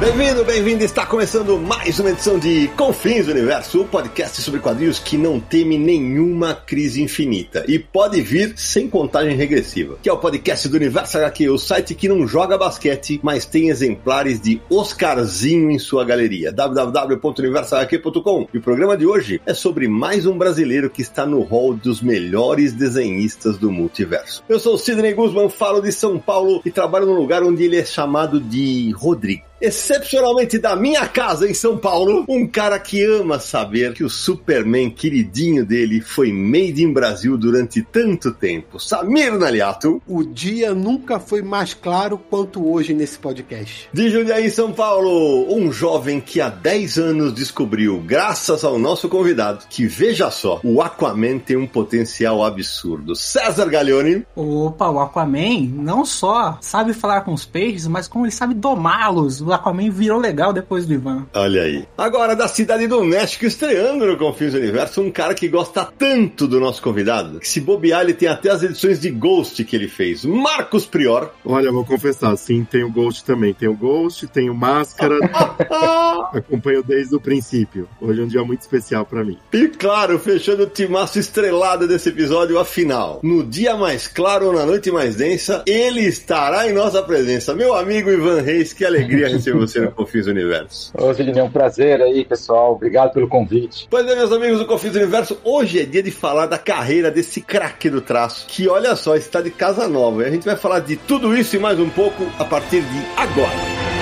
Bem-vindo, bem-vindo. Está começando mais uma edição de Confins do Universo, o podcast sobre quadrinhos que não teme nenhuma crise infinita e pode vir sem contagem regressiva. Que é o podcast do Universo HQ, o site que não joga basquete, mas tem exemplares de Oscarzinho em sua galeria. www.universohq.com. E o programa de hoje é sobre mais um brasileiro que está no hall dos melhores desenhistas do multiverso. Eu sou o Sidney Guzman, falo de São Paulo e trabalho num lugar onde ele é chamado de Rodrigo excepcionalmente da minha casa em São Paulo, um cara que ama saber que o Superman queridinho dele foi made in Brasil durante tanto tempo. Samir Naliato. O dia nunca foi mais claro quanto hoje nesse podcast. De Jundiaí, São Paulo, um jovem que há 10 anos descobriu, graças ao nosso convidado, que veja só, o Aquaman tem um potencial absurdo. César Gaglione. Opa, o Aquaman não só sabe falar com os peixes, mas como ele sabe domá-los o Aquaman virou legal depois do Ivan. Olha aí. Agora, da cidade do México, estreando no Confins do Universo, um cara que gosta tanto do nosso convidado, que se bobear, ele tem até as edições de Ghost que ele fez. Marcos Prior. Olha, vou confessar, sim, tem o Ghost também. Tem o Ghost, tem o Máscara. Acompanho desde o princípio. Hoje é um dia muito especial para mim. E claro, fechando o timaço estrelado desse episódio, afinal, no dia mais claro ou na noite mais densa, ele estará em nossa presença. Meu amigo Ivan Reis, que alegria receber você no Confins Universo. Ô, Sidney, é um prazer aí, pessoal. Obrigado pelo convite. Pois é, meus amigos do Confins Universo, hoje é dia de falar da carreira desse craque do traço, que olha só, está de casa nova. E a gente vai falar de tudo isso e mais um pouco a partir de agora.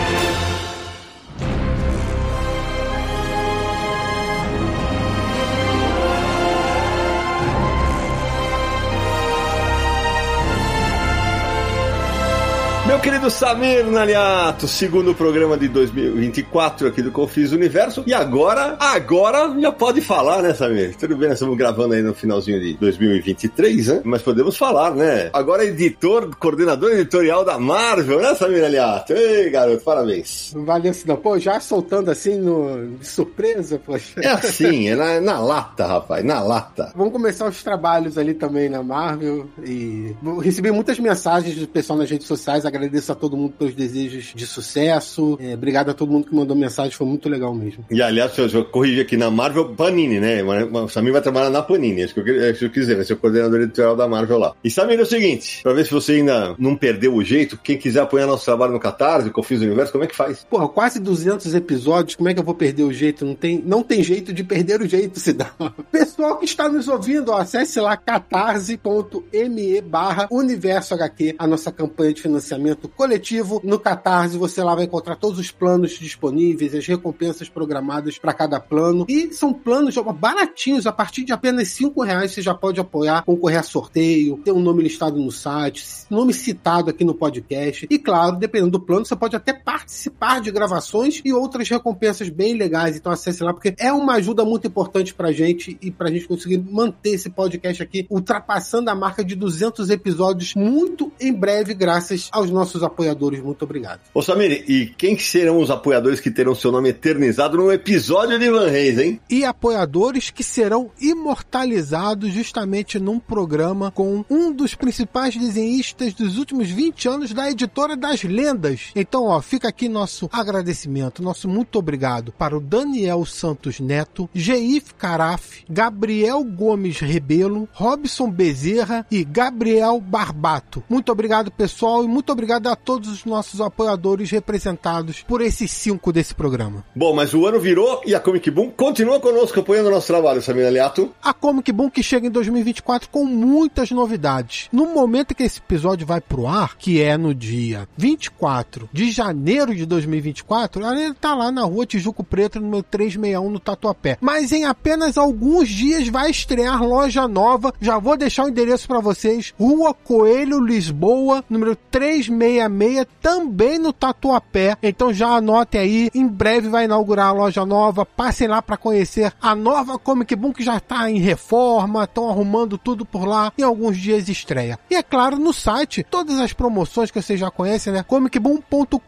Meu querido Samir Naliato, segundo programa de 2024 aqui do Confis Universo. E agora, agora já pode falar, né, Samir? Tudo bem, nós estamos gravando aí no finalzinho de 2023, né? Mas podemos falar, né? Agora editor, coordenador editorial da Marvel, né, Samir Naliato? Ei, garoto, parabéns. Valeu, não. Pô, já soltando assim no... de surpresa, poxa. É assim, é na, na lata, rapaz, na lata. Vamos começar os trabalhos ali também na Marvel e recebi muitas mensagens do pessoal nas redes sociais agradeço a todo mundo pelos desejos de sucesso. É, obrigado a todo mundo que mandou mensagem, foi muito legal mesmo. E aliás, eu, eu corrigi aqui na Marvel Panini, né? O Samir vai trabalhar na Panini, acho que eu, acho que eu quis dizer, vai ser o coordenador editorial da Marvel lá. E Samir, é o seguinte, pra ver se você ainda não perdeu o jeito, quem quiser apoiar nosso trabalho no Catarse, que eu fiz o universo, como é que faz? Porra, quase 200 episódios, como é que eu vou perder o jeito? Não tem, não tem jeito de perder o jeito, se dá. Pessoal que está nos ouvindo, ó, acesse lá catarse.me barra universo HQ, a nossa campanha de financiamento coletivo. No Catarse você lá vai encontrar todos os planos disponíveis, as recompensas programadas para cada plano. E são planos baratinhos, a partir de apenas cinco reais você já pode apoiar, concorrer a sorteio, ter um nome listado no site, nome citado aqui no podcast. E claro, dependendo do plano, você pode até participar de gravações e outras recompensas bem legais. Então acesse lá, porque é uma ajuda muito importante pra gente e pra gente conseguir manter esse podcast aqui ultrapassando a marca de 200 episódios muito em breve, graças aos nossos apoiadores. Muito obrigado. Ô Samir, e quem serão os apoiadores que terão seu nome eternizado no episódio de Van Reis, hein? E apoiadores que serão imortalizados justamente num programa com um dos principais desenhistas dos últimos 20 anos da editora das lendas. Então, ó, fica aqui nosso agradecimento, nosso muito obrigado para o Daniel Santos Neto, Geif Caraf, Gabriel Gomes Rebelo, Robson Bezerra e Gabriel Barbato. Muito obrigado, pessoal, e muito obrigado a todos os nossos apoiadores representados por esses cinco desse programa. Bom, mas o ano virou e a Comic Boom continua conosco apoiando o nosso trabalho, Samir Aliato. A Comic Boom que chega em 2024 com muitas novidades. No momento que esse episódio vai pro ar, que é no dia 24 de janeiro de 2024, ela tá lá na rua Tijuco Preto, número 361, no Tatuapé. Mas em apenas alguns dias vai estrear loja nova. Já vou deixar o endereço para vocês. Rua Coelho, Lisboa, número 3 366, também no Tatuapé. Então já anote aí, em breve vai inaugurar a loja nova. Passem lá para conhecer a nova Comic Boom que já está em reforma, estão arrumando tudo por lá. Em alguns dias estreia. E é claro, no site, todas as promoções que você já conhece, né? comicboom.com.br,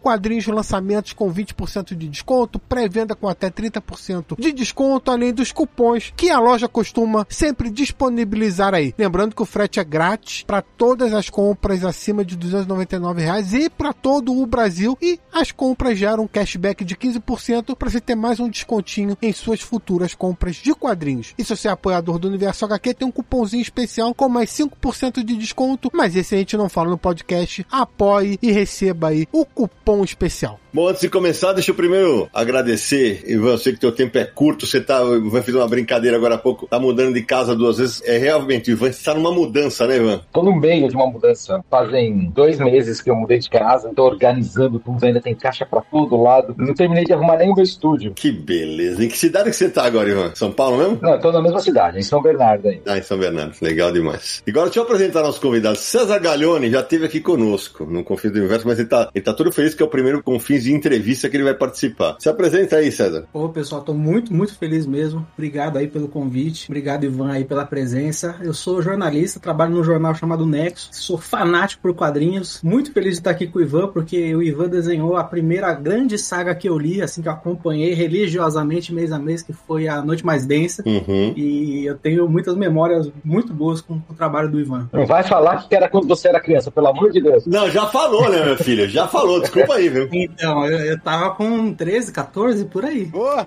quadrinhos lançamentos com 20% de desconto, pré-venda com até 30% de desconto, além dos cupons que a loja costuma sempre disponibilizar aí. Lembrando que o frete é grátis para todas as compras acima de 299 reais e para todo o Brasil e as compras geram um cashback de 15% para você ter mais um descontinho em suas futuras compras de quadrinhos. E se você é apoiador do Universo HQ, tem um cupomzinho especial com mais 5% de desconto, mas esse a gente não fala no podcast. Apoie e receba aí o cupom especial. Bom, antes de começar, deixa eu primeiro agradecer, Ivan, eu sei que teu tempo é curto, você tá, Ivan fez uma brincadeira agora há pouco, tá mudando de casa duas vezes, é realmente, Ivan, você tá numa mudança, né, Ivan? Tô no meio de uma mudança, fazem dois meses que eu mudei de casa, tô organizando tudo, ainda tem caixa pra todo lado, não terminei de arrumar nem o meu estúdio. Que beleza, em que cidade que você tá agora, Ivan? São Paulo mesmo? Não, eu tô na mesma cidade, em São Bernardo ainda. Ah, em São Bernardo, legal demais. Agora deixa eu apresentar nosso convidado, César Galhone, já esteve aqui conosco, no Confins do Universo, mas ele tá, ele tá todo feliz que é o primeiro Confins de entrevista que ele vai participar. Se apresenta aí, César. Ô, pessoal, tô muito, muito feliz mesmo. Obrigado aí pelo convite. Obrigado, Ivan, aí pela presença. Eu sou jornalista, trabalho num jornal chamado Nexo. Sou fanático por quadrinhos. Muito feliz de estar aqui com o Ivan, porque o Ivan desenhou a primeira grande saga que eu li, assim, que eu acompanhei religiosamente mês a mês, que foi A Noite Mais Densa. Uhum. E eu tenho muitas memórias muito boas com o trabalho do Ivan. Não vai falar que era quando você era criança, pelo amor de Deus. Não, já falou, né, meu filho? Já falou, desculpa aí, viu? Então, eu, eu tava com 13, 14, por aí. Porra!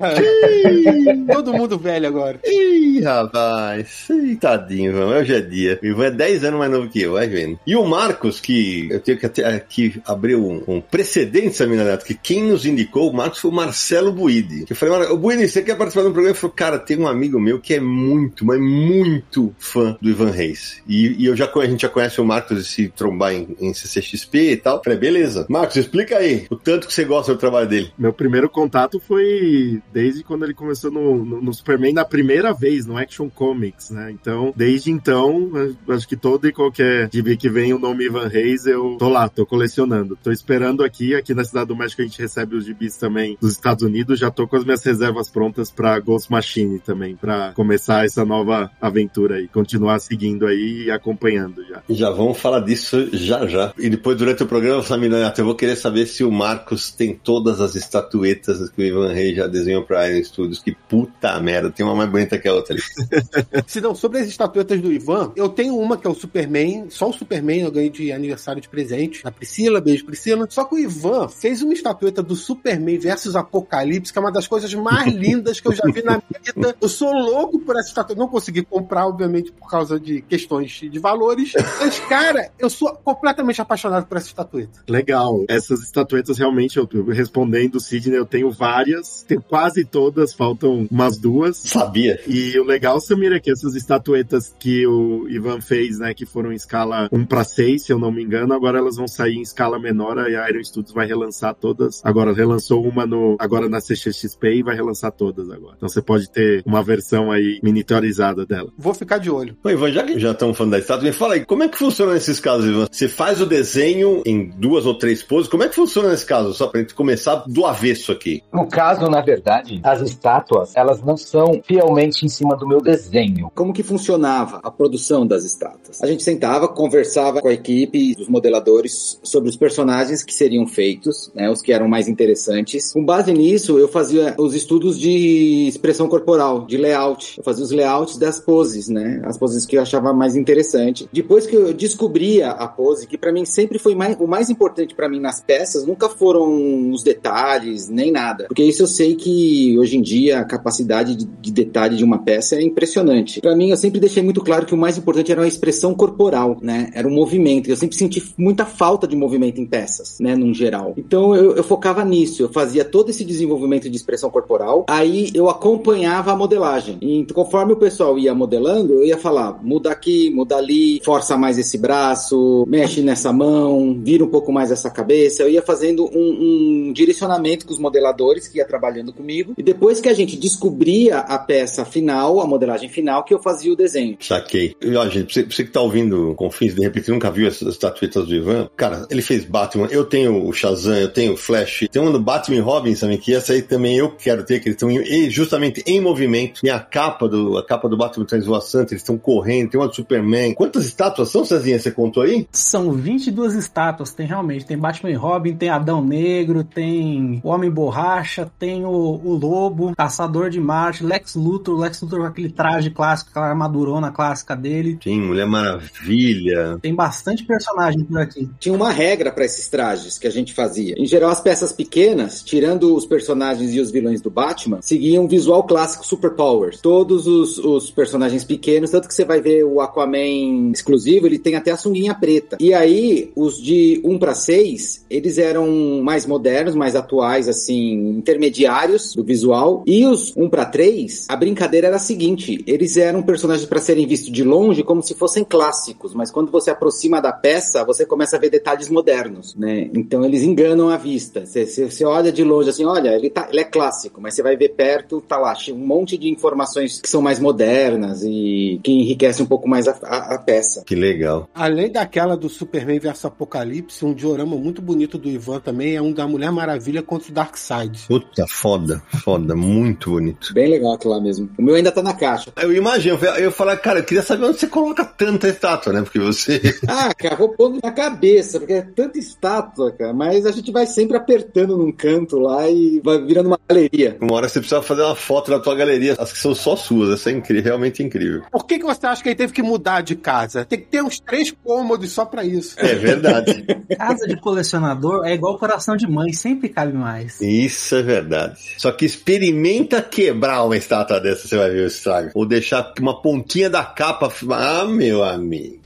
Todo mundo velho agora. Ih, rapaz. Ih, tadinho, Ivan. Hoje é dia. O Ivan é 10 anos mais novo que eu, vai vendo. E o Marcos, que eu tenho que até aqui abrir um, um precedente, Samina Neto, que quem nos indicou o Marcos foi o Marcelo Buide. Que eu falei, o Buide, você quer participar de um programa? Ele falou, cara, tem um amigo meu que é muito, mas muito fã do Ivan Reis. E, e eu já, a gente já conhece o Marcos de se trombar em, em CCXP e tal. Eu falei, beleza. Marcos, explica aí o tanto que você gosta do trabalho dele. Meu primeiro contato foi desde quando ele começou no, no, no Superman na primeira vez, no Action Comics, né? Então, desde então, acho que todo e qualquer gibi que vem o nome Ivan Reis, eu tô lá, tô colecionando. Tô esperando aqui, aqui na Cidade do México a gente recebe os gibis também dos Estados Unidos, já tô com as minhas reservas prontas pra Ghost Machine também, pra começar essa nova aventura aí, continuar seguindo aí e acompanhando já. Já vamos falar disso já já. E depois, durante o programa, Samina Neto, eu vou querer saber se o Marcos tem todas as estatuetas que o Ivan Reis já desenhou pra Iron Studios. Que puta merda, tem uma mais bonita que a outra ali. Se não, sobre as estatuetas do Ivan, eu tenho uma que é o Superman, só o Superman eu ganhei de aniversário de presente. Da Priscila, beijo Priscila. Só que o Ivan fez uma estatueta do Superman versus Apocalipse, que é uma das coisas mais lindas que eu já vi na vida. Eu sou louco por essa estatueta. Não consegui comprar, obviamente, por causa de questões de valores. Mas, cara, eu sou completamente apaixonado por essa estatueta. Legal. Essas estatuetas realmente, eu respondendo, Sidney, eu tenho várias, tenho quase todas, faltam umas duas. Sabia. E o legal, Samir, é que essas estatuetas que o Ivan fez, né, que foram em escala 1 para 6, se eu não me engano, agora elas vão sair em escala menor e a Iron Studios vai relançar todas. Agora relançou uma no agora na CXXP e vai relançar todas agora. Então você pode ter uma versão aí miniaturizada dela. Vou ficar de olho. Ô, Ivan, já que já estamos falando da estátua, me fala aí, como é que funciona nesses casos, Ivan? Você faz o desenho em duas ou três poses, como é que funciona nesse caso? Só pra gente começar do avesso aqui. No caso, na verdade, as estátuas, elas não são fielmente em cima do meu desenho. Como que funcionava a produção das estátuas? A gente sentava, conversava com a equipe dos modeladores sobre os personagens que seriam feitos, né, os que eram mais interessantes. Com base nisso, eu fazia os estudos de expressão corporal, de layout. Eu fazia os layouts das poses, né, as poses que eu achava mais interessante. Depois que eu descobria a pose, que para mim sempre foi mais, o mais importante para mim nas peças, nunca foram os detalhes nem nada, porque isso eu sei que hoje em dia a capacidade de, de detalhe de uma peça é impressionante. Para mim, eu sempre deixei muito claro que o mais importante era a expressão corporal, né? Era o movimento. Eu sempre senti muita falta de movimento em peças, né? Num geral. Então eu, eu focava nisso. Eu fazia todo esse desenvolvimento de expressão corporal. Aí eu acompanhava a modelagem. E conforme o pessoal ia modelando, eu ia falar: muda aqui, muda ali, força mais esse braço, mexe nessa mão, vira um pouco mais essa cabeça. Eu ia fazendo um, um direcionamento com os modeladores que ia trabalhando comigo. E depois que a gente descobria a peça final, a modelagem final, que eu fazia o desenho. Saquei. Ó, gente, você, você que tá ouvindo Confins, de repente nunca viu as estatuetas do Ivan. Cara, ele fez Batman, eu tenho o Shazam, eu tenho o Flash, tem um do Batman e Robin também, que essa aí também eu quero ter, que eles estão justamente em movimento. Tem a capa do, a capa do Batman transvoaçante, eles estão correndo, tem uma do Superman. Quantas estátuas são, Cezinha? Você contou aí? São 22 estátuas, tem realmente. Tem Batman e Robin, tem Adão Negro, tem o Homem Borracha, tem o, o Lobo, Caçador de Marte, Lex Luthor, Lex Luthor com aquele traje clássico, aquela armadurona clássica dele. Sim, Mulher Maravilha. Tem bastante personagem por aqui. Tinha uma regra para esses trajes que a gente fazia. Em geral, as peças pequenas, tirando os personagens e os vilões do Batman, seguiam um visual clássico Superpowers. Todos os, os personagens pequenos, tanto que você vai ver o Aquaman exclusivo, ele tem até a sunguinha preta. E aí, os de 1 para 6, eles eram mais modernos, mais atuais, assim, intermediários do visual. E os 1 para 3, a brincadeira era a seguinte: eles eram personagens para serem vistos de longe como se fossem clássicos, mas quando você aproxima da peça, você começa a ver detalhes modernos, né? Então eles enganam a vista. Você, você olha de longe assim, olha, ele, tá, ele é clássico, mas você vai ver perto, tá lá, um monte de informações que são mais modernas e que enriquecem um pouco mais a, a, a peça. Que legal. Além daquela do Superman vs Apocalipse, um diorama muito bonito do Ivan também é um da Mulher Maravilha contra o Darkseid. Puta, foda, foda, muito bonito. Bem legal aquilo lá mesmo. O meu ainda tá na caixa. Eu imagino, eu, eu falar, cara, eu queria saber onde você coloca tanta estátua, né? Porque você. ah, cara, vou pondo na cabeça, porque é tanta estátua, cara. Mas a gente vai sempre apertando num canto lá e vai virando uma galeria. Uma hora você precisa fazer uma foto da tua galeria, as que são só suas. Essa é incrível, realmente incrível. Por que, que você acha que ele teve que mudar de casa? Tem que ter uns três cômodos só pra isso. É verdade. casa de colecionador é igual coração de mãe, sempre cabe mais. Isso é verdade. Só que experimenta quebrar uma estátua dessa, você vai ver o estrago. Ou deixar uma pontinha da capa. Ah, meu amigo.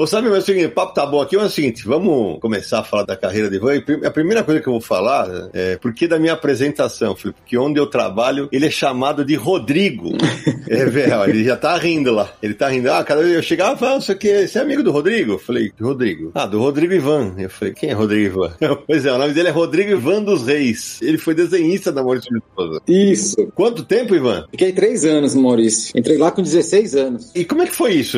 Ô, sabe, mas é o papo tá bom aqui, mas é o seguinte, vamos começar a falar da carreira de Ivan. E a primeira coisa que eu vou falar é porque da minha apresentação, Felipe, porque onde eu trabalho, ele é chamado de Rodrigo. é, velho, ele já tá rindo lá. Ele tá rindo. Ah, cada vez eu chegava, ah, isso aqui, você é amigo do Rodrigo? Eu falei, Rodrigo. Ah, do Rodrigo Ivan. Eu falei, quem é Rodrigo Ivan? pois é, o nome dele é Rodrigo Ivan dos Reis. Ele foi desenhista da Maurício de Souza. Isso. Quanto tempo, Ivan? Fiquei três anos no Maurício. Entrei lá com 16 anos. E como é que foi isso,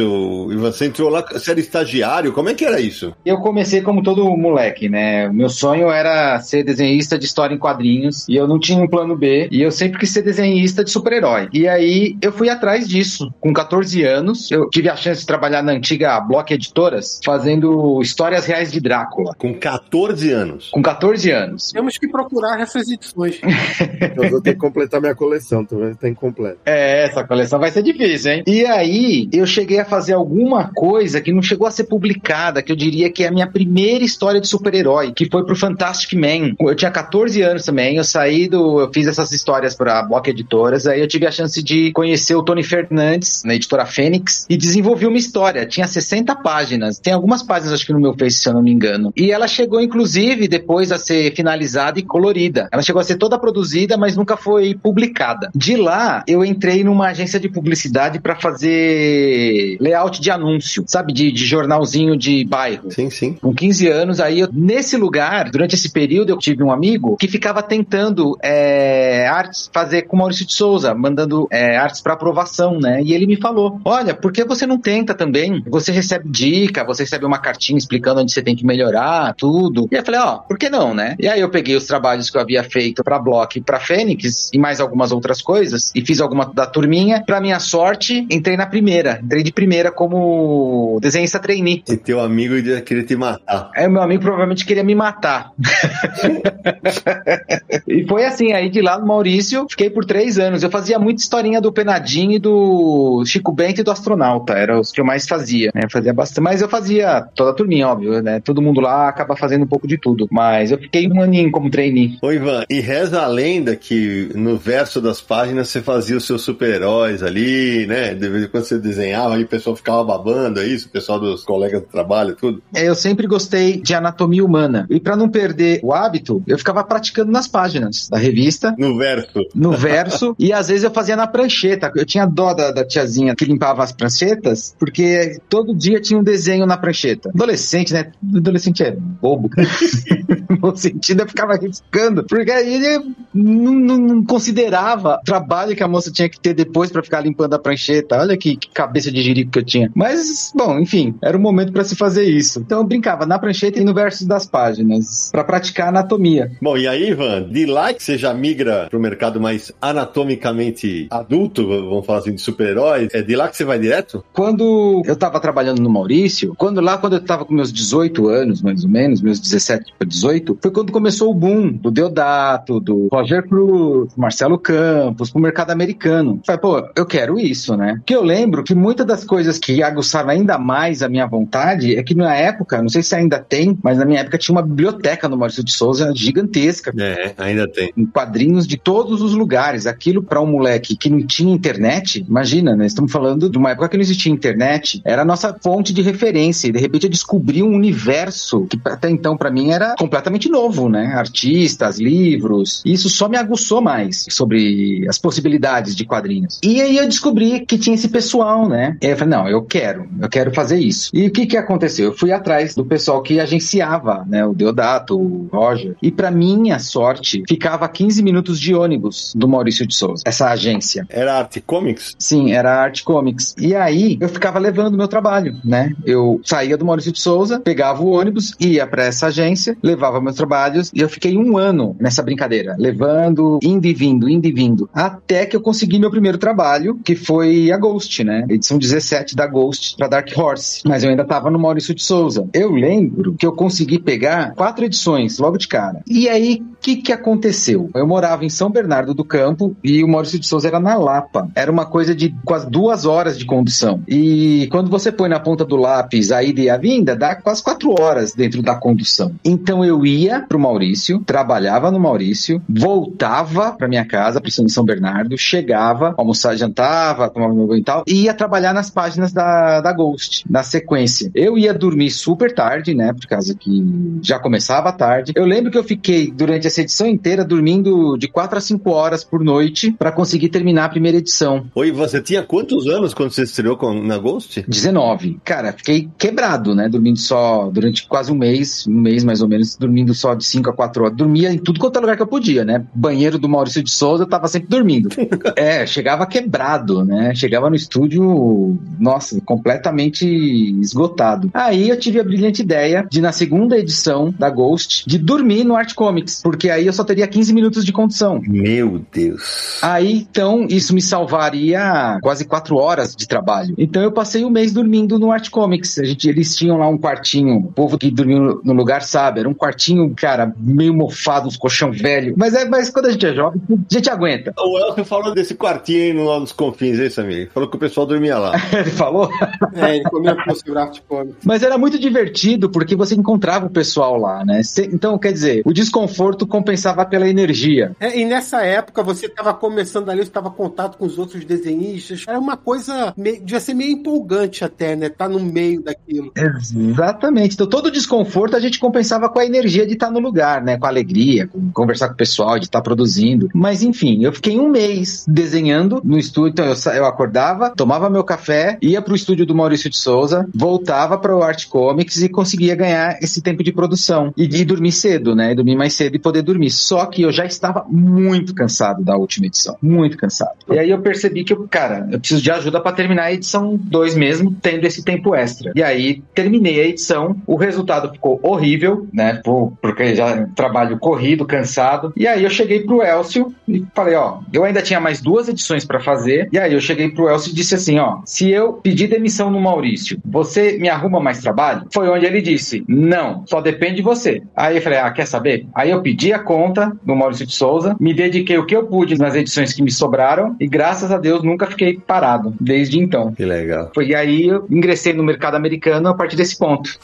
Ivan? Você entrou lá, você era estagiário? Como é que era isso? Eu comecei como todo moleque, né? O meu sonho era ser desenhista de história em quadrinhos e eu não tinha um plano B e eu sempre quis ser desenhista de super-herói. E aí eu fui atrás disso. Com 14 anos, eu tive a chance de trabalhar na antiga Block Editoras fazendo histórias reais de Drácula. Com 14 anos? Com 14 anos. Temos que procurar essas edições. eu vou ter que completar minha coleção, tô vendo que tá incompleta. É, essa coleção vai ser difícil, hein? E aí eu cheguei a fazer alguma coisa que não chegou a ser publicada, que eu diria que é a minha primeira história de super-herói, que foi pro Fantastic Man. Eu tinha 14 anos também, eu saí do. Eu fiz essas histórias pra Block Editoras, aí eu tive a chance de conhecer o Tony Fernandes, na editora Fênix, e desenvolvi uma história. Tinha 60 páginas. Tem algumas páginas, acho que no meu Face, se eu não me engano. E ela chegou, inclusive, depois a ser finalizada e colorida. Ela chegou a ser toda produzida, mas nunca foi publicada. De lá, eu entrei numa agência de publicidade para fazer layout de anúncio, sabe? De, de jornalzinho de bairro. Sim, sim. Com 15 anos, aí eu, nesse lugar, durante esse período, eu tive um amigo que ficava tentando é, artes, fazer com Maurício de Souza, mandando é, artes para aprovação, né? E ele me falou: Olha, por que você não tenta também? Você recebe dica, você recebe uma cartinha explicando onde você tem que melhorar, tudo. E eu falei: Ó, oh, por que não, né? E aí eu peguei os trabalhos que eu havia feito para Block e para Fênix e mais algumas outras coisas e fiz alguma da turminha. Para minha sorte, entrei na primeira. Entrei de primeira como desenhista trainee. E teu amigo queria te matar. É, meu amigo provavelmente queria me matar. e foi assim, aí de lá no Maurício, fiquei por três anos. Eu fazia muita historinha do Penadinho e do Chico Bento e do Astronauta. Era os que eu mais fazia. Né? Fazia bastante, mas eu fazia toda a turminha, óbvio, né? Todo mundo lá acaba fazendo um pouco de tudo. Mas eu fiquei um aninho como trainee. Ô, Ivan, e reza a lenda que no verso das páginas você fazia os seus super-heróis ali, né? De vez em quando você desenhava e o pessoal ficava babando, é isso? O pessoal dos colegas de trabalho, tudo? É, eu sempre gostei de anatomia humana. E para não perder o hábito, eu ficava praticando nas páginas da revista. No verso. No verso. e às vezes eu fazia na prancheta. Eu tinha dó da, da tiazinha que limpava as pranchetas, porque todo dia tinha um desenho na prancheta. Adolescente, né? Adolescente é bobo. no sentido, eu ficava riscando. Porque aí ele não, não, não considerava o trabalho que a moça tinha que ter depois para ficar limpando a prancheta. Olha que, que, cabeça de jirico que eu tinha. Mas, bom, enfim, era o momento para se fazer isso. Então eu brincava na prancheta e no verso das páginas, para praticar anatomia. Bom, e aí, Ivan, de lá que você já migra pro mercado mais anatomicamente adulto, vamos falar assim, de super-heróis, é de lá que você vai direto? Quando eu tava trabalhando no Maurício, quando lá, quando eu tava com meus 18 anos, mais ou menos, meus 17 para 18, foi quando começou o boom do Deodato, do Roger Cruz, Marcelo Campos, pro mercado americano. Falei, pô, eu quero isso, né? Que eu lembro que muitas das coisas que aguçaram ainda mais a minha vontade é que na época, não sei se ainda tem, mas na minha época tinha uma biblioteca no Maurício de Souza gigantesca. É, ainda tem. Com quadrinhos de todos os lugares. Aquilo para um moleque que não tinha internet, imagina, né? Estamos falando de uma época que não existia internet, era a nossa fonte de referência. E de repente eu descobri um universo que até então para mim era completamente novo, né? Artistas, livros. E isso só me aguçou mais sobre as possibilidades de quadrinhos. E aí eu descobri que tinha esse pessoal, né? E aí eu falei, não, eu quero, eu quero fazer isso. E o que que aconteceu? Eu fui atrás do pessoal que agenciava, né? O Deodato, o Roger. E para minha sorte, ficava 15 minutos de ônibus do Maurício de Souza, essa agência. Era Arte Comics? Sim, era Arte Comics. E aí eu ficava levando meu trabalho, né? Eu saía do Maurício de Souza, pegava o ônibus, ia para essa agência, levava meus trabalhos e eu fiquei um ano nessa brincadeira, levando, indo e vindo, indo e vindo, até que eu consegui meu primeiro trabalho, que foi a Ghost, né? Edição 17 da Ghost para Dark Horse. Mas eu ainda tava no Maurício de Souza. Eu lembro que eu consegui pegar quatro edições logo de cara. E aí, o que que aconteceu? Eu morava em São Bernardo do Campo e o Maurício de Souza era na Lapa. Era uma coisa de quase duas horas de condução. E quando você põe na ponta do lápis a ida e a vinda, dá quase quatro horas dentro da condução. Então eu ia pro Maurício, trabalhava no Maurício, voltava pra minha casa, pra São Bernardo, chegava, almoçava, jantava, tomava meu banho e tal, e ia trabalhar nas páginas da, da Ghost, na sequência. Eu ia dormir super tarde, né, por causa que já começava tarde. Eu lembro que eu fiquei durante essa edição inteira dormindo de quatro a cinco horas por noite para conseguir terminar a primeira edição. Oi, você tinha quantos anos quando você estreou com, na Ghost? 19. Cara, fiquei quebrado, né, dormindo só durante quase um mês, um mês mais ou menos, dormindo só de 5 a 4 horas. Dormia em tudo quanto é lugar que eu podia, né? Banheiro do Maurício de Souza, eu tava sempre dormindo. é, chegava quebrado, né? Chegava no estúdio, nossa, completamente esgotado. Aí eu tive a brilhante ideia de, na segunda edição da Ghost, de dormir no Art Comics, porque aí eu só teria 15 minutos de condição. Meu Deus. Aí, então, isso me salvaria quase 4 horas de trabalho. Então eu passei o um mês dormindo no Art Comics. A gente, eles tinham lá um quartinho, o povo que dormiu no lugar sabe, era um quartinho, cara, meio mofado, uns colchão velho. Mas é, mas quando a gente é jovem, a gente aguenta. O Elcio falou desse quartinho aí no dos confins, isso, amigo? Falou que o pessoal dormia lá. ele falou? É, ele Comics. Mas era muito divertido porque você encontrava o pessoal lá, né? Então, quer dizer, o desconforto compensava pela energia. É, e nessa época você estava começando ali, você estava em contato com os outros desenhistas. Era uma coisa, meio, devia ser meio empolgante até, né? Tá no meio daquilo. Exatamente. Então, todo o desconforto a gente compensava com a energia de estar no lugar, né? Com a alegria, com conversar com o pessoal, de estar produzindo. Mas, enfim, eu fiquei um mês desenhando no estúdio. Então, eu, eu acordava, tomava meu café, ia pro estúdio do Maurício de Souza, voltava para o Art Comics e conseguia ganhar esse tempo de produção. E, e dormir cedo, né? E dormir mais cedo e poder dormir. Só que eu já estava muito cansado da última edição. Muito cansado. E aí eu percebi que, eu, cara, eu preciso de ajuda para terminar a edição 2 mesmo, tendo esse tempo extra. E aí terminei a edição, o resultado ficou horrível, né? Porque já trabalho corrido, cansado. E aí eu cheguei pro Elcio e falei, ó, eu ainda tinha mais duas edições para fazer. E aí eu cheguei pro Elcio e disse assim, ó, se eu pedir demissão no Maurício, você me arruma mais trabalho? Foi onde ele disse, não, só depende de você. Aí eu falei, ah, quer saber? Aí eu pedi a conta do Maurício de Souza, me dediquei o que eu pude nas edições que me sobraram e graças a Deus nunca fiquei parado desde então. Que legal. Foi aí eu ingressei no mercado americano a partir desse ponto.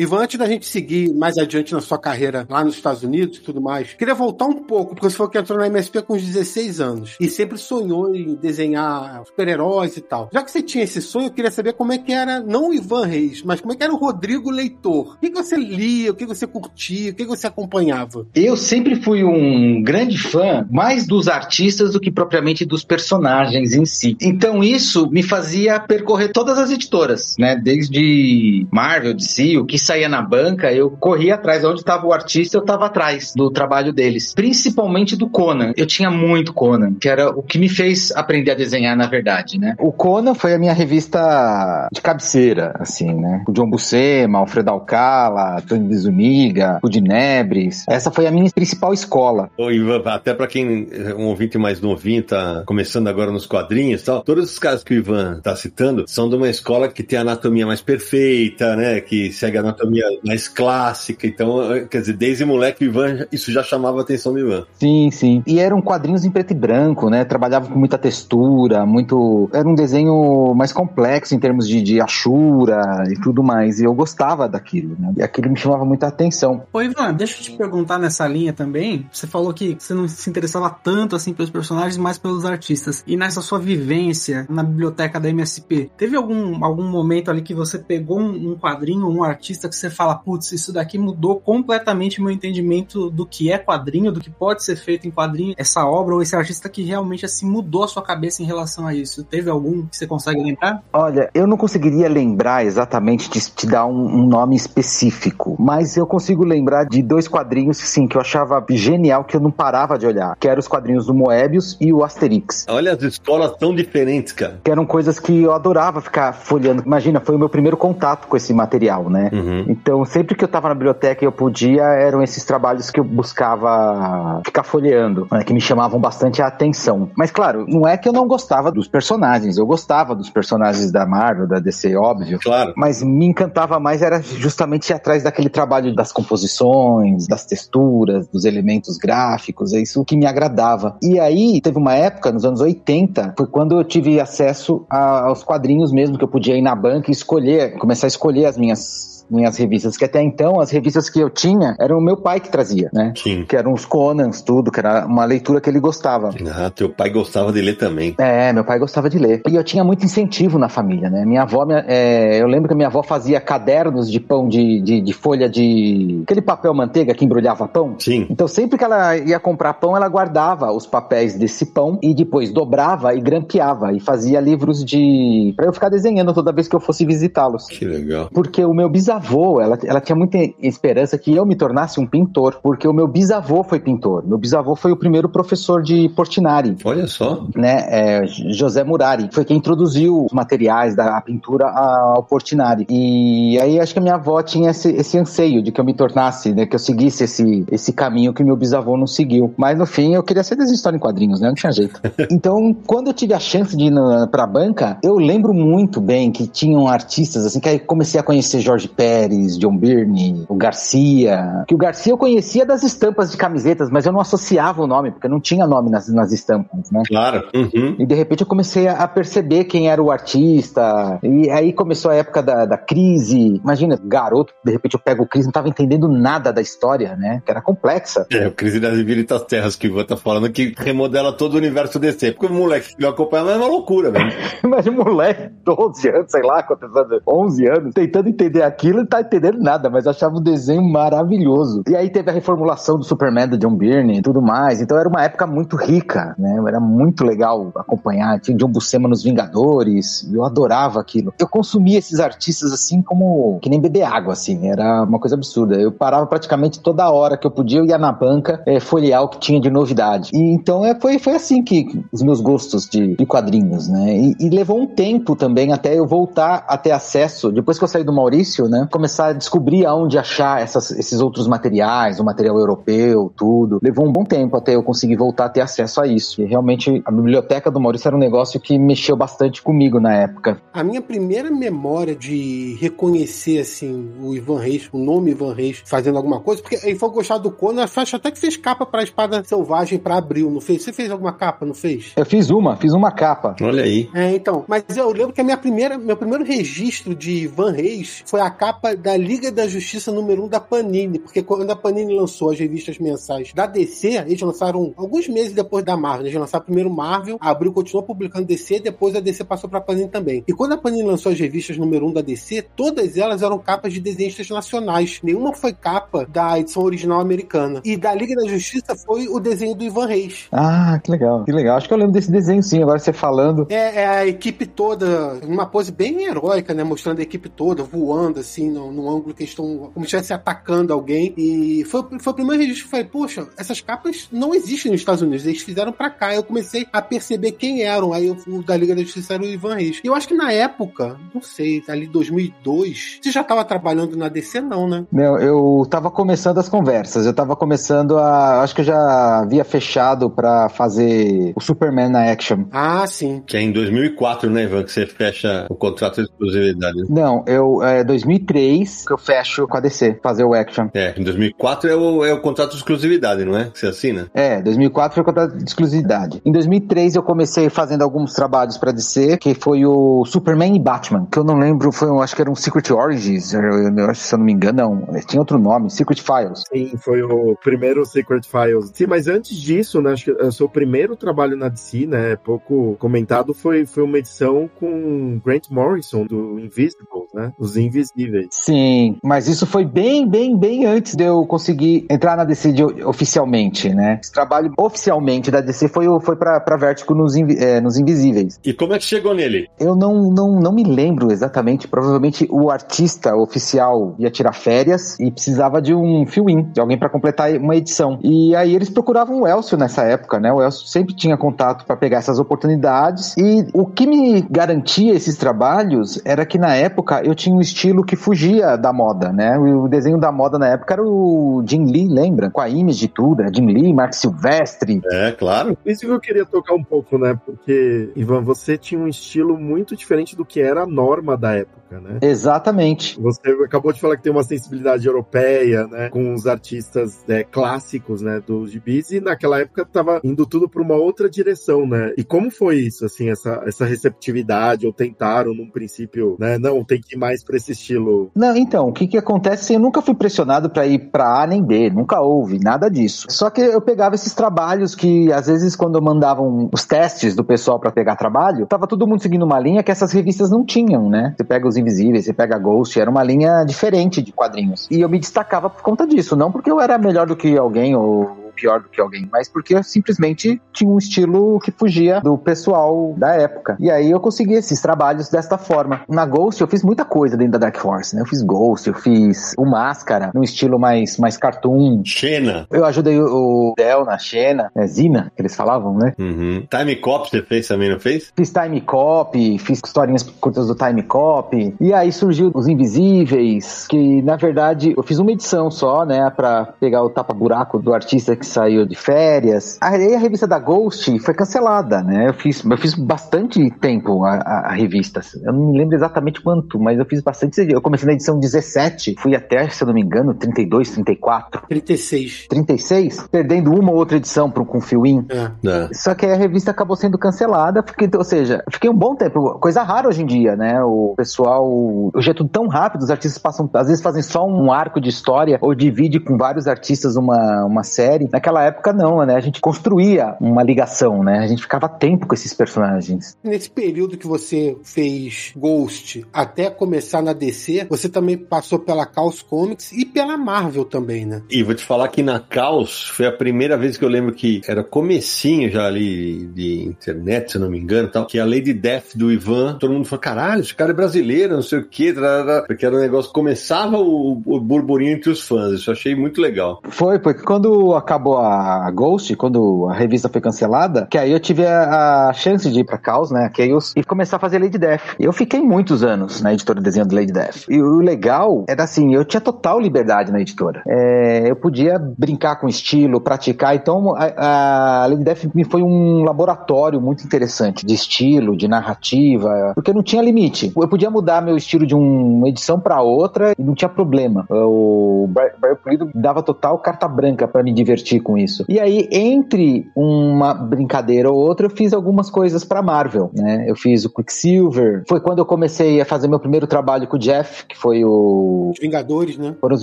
Ivan, antes da gente seguir mais adiante na sua carreira lá nos Estados Unidos e tudo mais, queria voltar um pouco, porque você falou que entrou na MSP com uns 16 anos e sempre sonhou em desenhar super-heróis e tal. Já que você tinha esse sonho, eu queria saber como é que era, não o Ivan Reis, mas como é que era o Rodrigo Leitor. O que, que você lia, o que, você curtia, o que você acompanhava? Eu sempre fui um grande fã mais dos artistas do que propriamente dos personagens em si. Então isso me fazia percorrer todas as editoras, né? Desde Marvel, DC, o que saía na banca, eu corria atrás. Onde estava o artista, eu estava atrás do trabalho deles. Principalmente do Conan. Eu tinha muito Conan, que era o que me fez aprender a desenhar, na verdade, né? O Conan foi a minha revista de cabeceira, assim, né? O John Buscema, Alfredo Alcala, Tony Desuniga, o de Nebres. Essa foi a minha principal escola. Ô, Ivan, até pra quem é um ouvinte mais novinho, tá começando agora nos quadrinhos e tal, todos os casos que o Ivan tá citando são de uma escola que tem a anatomia mais perfeita, né? Que segue a anatomia mais clássica. Então, quer dizer, desde moleque, o Ivan, isso já chamava a atenção do Ivan. Sim, sim. E eram quadrinhos em preto e branco, né? Trabalhava com muita textura, muito. Era um desenho mais complexo em termos de, de achura e tudo mais. E eu gostava daquilo, né? E aquilo me chamava muita atenção. Ô, Ivan, deixa eu te perguntar nessa linha também. Você falou que você não se interessava tanto assim pelos personagens, mas pelos artistas. E nessa sua vivência na biblioteca da MSP, teve algum, algum momento ali que você pegou um, um quadrinho, um artista que você fala, putz, isso daqui mudou completamente meu entendimento do que é quadrinho, do que pode ser feito em quadrinho, essa obra ou esse artista que realmente assim mudou a sua cabeça em relação a isso? Teve algum que você consegue lembrar? Olha, eu não conseguiria lembrar exatamente de te dar um, um nome específico, mas eu consigo lembrar de dois quadrinhos, sim, que eu achava genial, que eu não parava de olhar, que eram os quadrinhos do Moebius e o Asterix. Olha as escolas tão diferentes, cara. Que eram coisas que eu adorava ficar folheando. Imagina, foi o meu primeiro contato com esse material, né? Uhum. Então, sempre que eu tava na biblioteca e eu podia, eram esses trabalhos que eu buscava ficar folheando, né, que me chamavam bastante a atenção. Mas, claro, não é que eu não gostava dos personagens, eu gostava dos personagens da Marvel, da DC, óbvio. Claro. Mas me encantava mais era justamente ir atrás daquele trabalho das composições, das texturas, dos elementos gráficos, é isso que me agradava. E aí, teve uma época, nos anos 80, foi quando eu tive acesso a- aos quadrinhos mesmo, que eu podia ir na banca e escolher, começar a escolher as minhas minhas revistas, que até então as revistas que eu tinha eram o meu pai que trazia, né? Sim. Que eram os Conans, tudo, que era uma leitura que ele gostava. Ah, teu pai gostava de ler também. É, meu pai gostava de ler. E eu tinha muito incentivo na família, né? Minha avó, minha- é, eu lembro que minha avó fazia cadernos de pão de, de, de folha de. aquele papel manteiga que embrulhava pão. Sim. Então, sempre que ela ia comprar pão, ela guardava os papéis desse pão e depois dobrava e grampeava e fazia livros de. pra eu ficar desenhando toda vez que eu fosse visitá-los. Que legal. Porque o meu bisavô, ela, ela tinha muita esperança que eu me tornasse um pintor, porque o meu bisavô foi pintor. Meu bisavô foi o primeiro professor de Portinari Olha só. né, é, José Murari, foi quem introduziu os materiais da pintura ao Portinari. E aí acho que a minha avó tinha esse, esse anseio de que eu me tornasse, né, que eu seguisse esse, esse caminho que meu bisavô não seguiu. Mas no fim eu queria ser histórias em quadrinhos, né, não tinha jeito. então, quando eu tive a chance de ir na, pra banca, eu lembro muito bem que tinham artistas, assim, que aí comecei a conhecer Jorge Pérez, John Byrne, o Garcia. Que o Garcia eu conhecia das estampas de camisetas, mas eu não associava o nome, porque não tinha nome nas, nas estampas, né? Claro. Uhum. E de repente eu comecei a perceber quem era o artista. E aí começou a época da, da crise. Imagina, garoto, de repente eu pego o Cris, não tava entendendo nada da história, né? Que era complexa. É, o Crise das Infinitas Terras que o Ivan tá falando que remodela todo o universo DC. Porque o moleque que não acompanha é uma loucura, velho. Imagina um moleque, 12 anos, sei lá, quantos anos, 11 anos, tentando entender aquilo não tá entendendo nada, mas achava o desenho maravilhoso. E aí teve a reformulação do Superman do John Byrne e tudo mais. Então era uma época muito rica, né? Era muito legal acompanhar. Tinha John Buscema nos Vingadores. Eu adorava aquilo. Eu consumia esses artistas assim como que nem beber água, assim. Era uma coisa absurda. Eu parava praticamente toda hora que eu podia, eu ia na banca é, folhear o que tinha de novidade. E então é, foi, foi assim que os meus gostos de, de quadrinhos, né? E, e levou um tempo também até eu voltar a ter acesso, depois que eu saí do Maurício, né? Começar a descobrir aonde achar essas- esses outros materiais, o material europeu, tudo. Levou um bom tempo até eu conseguir voltar a ter acesso a isso. E realmente a biblioteca do Maurício era um negócio que mexeu bastante comigo na época. A minha primeira memória de reconhecer, assim, o Ivan Reis, o nome Ivan Reis, fazendo alguma coisa, porque ele foi gostar do Conan, acho até que fez capa pra Espada Selvagem pra Abril, não fez? Você fez alguma capa, não fez? Eu fiz uma, fiz uma capa. Olha aí. É, então, mas eu lembro que a minha primeira, meu primeiro registro de Ivan Reis foi a capa capa da Liga da Justiça número 1 da Panini, porque quando a Panini lançou as revistas mensais da DC, eles lançaram alguns meses depois da Marvel. Eles lançaram primeiro Marvel, abriu, continuou publicando DC, depois a DC passou pra Panini também. E quando a Panini lançou as revistas número 1 da DC, todas elas eram capas de desenhistas nacionais. Nenhuma foi capa da edição original americana. E da Liga da Justiça foi o desenho do Ivan Reis. Ah, que legal, que legal. Acho que eu lembro desse desenho sim, agora você falando. É, é a equipe toda, uma pose bem heróica, né? Mostrando a equipe toda voando, assim, no, no ângulo que estão como se estivesse atacando alguém. E foi, foi o primeiro registro que eu falei, poxa, essas capas não existem nos Estados Unidos, eles fizeram pra cá. Eu comecei a perceber quem eram. Aí o da Liga da Justiça era o Ivan Reis. E eu acho que na época, não sei, ali 2002, você já estava trabalhando na DC, não, né? Não, eu tava começando as conversas, eu tava começando a. Acho que eu já havia fechado pra fazer o Superman na Action. Ah, sim. Que é em 2004, né, Ivan, que você fecha o contrato de exclusividade. Não, eu. É 2003 que eu fecho com a DC, fazer o Action. É, em 2004 é o, é o contrato de exclusividade, não é? Que você assina? É, 2004 foi o contrato de exclusividade. Em 2003 eu comecei fazendo alguns trabalhos pra DC, que foi o Superman e Batman, que eu não lembro, foi, eu acho que era um Secret Origins, eu, eu, eu, se eu não me engano, não, tinha outro nome, Secret Files. Sim, foi o primeiro Secret Files. Sim, mas antes disso, né, acho que o seu primeiro trabalho na DC, né, pouco comentado, foi, foi uma edição com Grant Morrison, do Invisibles, né, Os Invisíveis. Sim, mas isso foi bem, bem, bem antes de eu conseguir entrar na DC de, oficialmente, né. Esse trabalho oficialmente da DC foi, foi pra, pra Vertigo nos, é, nos Invisíveis. E como é que chegou nele? Eu não, não, não me lembro exatamente, provavelmente o artista oficial ia tirar férias e precisava de um fill-in, de alguém para completar uma edição. E aí eles procuravam o Elcio nessa época, né? O Elcio sempre tinha contato para pegar essas oportunidades e o que me garantia esses trabalhos era que na época eu tinha um estilo que fugia da moda, né? O desenho da moda na época era o Jim Lee, lembra? Com a image de tudo, era Jim Lee, Mark Silvestre. É, claro. Isso que eu queria tocar um pouco, né? Porque, Ivan, você tinha um estilo muito diferente do que era a norma da época. Né? Exatamente. Você acabou de falar que tem uma sensibilidade europeia, né? Com os artistas é, clássicos, né? Dos gibis, e naquela época tava indo tudo para uma outra direção, né? E como foi isso, assim, essa, essa receptividade? Ou tentaram, num princípio, né? Não, tem que ir mais para esse estilo. Não, então, o que que acontece? Eu nunca fui pressionado para ir para A nem B, nunca houve nada disso. Só que eu pegava esses trabalhos que, às vezes, quando mandavam os testes do pessoal para pegar trabalho, tava todo mundo seguindo uma linha que essas revistas não tinham, né? Você pega os Invisíveis, você pega Ghost, era uma linha diferente de quadrinhos. E eu me destacava por conta disso, não porque eu era melhor do que alguém ou pior do que alguém, mas porque eu simplesmente tinha um estilo que fugia do pessoal da época. E aí eu consegui esses trabalhos desta forma. Na Ghost eu fiz muita coisa dentro da Dark Force, né? Eu fiz Ghost, eu fiz o Máscara, num estilo mais, mais cartoon. Xena. Eu ajudei o Del na Xena, é Zina, que eles falavam, né? Uhum. Time Cop você fez também, não fez? Fiz Time Cop, fiz historinhas curtas do Time Cop. E aí surgiu Os Invisíveis, que na verdade eu fiz uma edição só, né? Pra pegar o tapa-buraco do artista que saiu de férias. Aí a revista da Ghost foi cancelada, né? Eu fiz, eu fiz bastante tempo a, a, a revista. Eu não me lembro exatamente quanto, mas eu fiz bastante. Eu comecei na edição 17, fui até, se eu não me engano, 32, 34. 36. 36, perdendo uma ou outra edição pro, com fill-in. É. É. Só que a revista acabou sendo cancelada, porque, ou seja, fiquei um bom tempo. Coisa rara hoje em dia, né? O pessoal. Hoje é tudo tão rápido, os artistas passam, às vezes fazem só um arco de história ou divide com vários artistas uma, uma série. Naquela época, não, né? A gente construía uma ligação, né? A gente ficava tempo com esses personagens. Nesse período que você fez Ghost até começar na DC, você também passou pela Chaos Comics e pela Marvel também, né? E vou te falar que na Caos foi a primeira vez que eu lembro que era comecinho já ali de internet, se eu não me engano, tal, que a Lady Death do Ivan, todo mundo falou, caralho, esse cara é brasileiro, não sei o quê, tarará", porque era um negócio, começava o, o burburinho entre os fãs, isso eu achei muito legal. Foi, porque quando acabou a Ghost, quando a revista foi cancelada, que aí eu tive a, a chance de ir pra Caos, né, Chaos, e começar a fazer Lady Death. Eu fiquei muitos anos na editora desenhando Lady Death. E o legal era assim, eu tinha total liberdade na editora. É, eu podia brincar com estilo, praticar, então a, a Lady Death me foi um laboratório muito interessante de estilo, de narrativa, porque não tinha limite. Eu podia mudar meu estilo de um- uma edição pra outra e não tinha problema. O Brian Pulido dava total carta branca pra me divertir divertir com isso. E aí, entre uma brincadeira ou outra, eu fiz algumas coisas pra Marvel, né? Eu fiz o Quicksilver. Foi quando eu comecei a fazer meu primeiro trabalho com o Jeff, que foi o. Os Vingadores, né? Foram os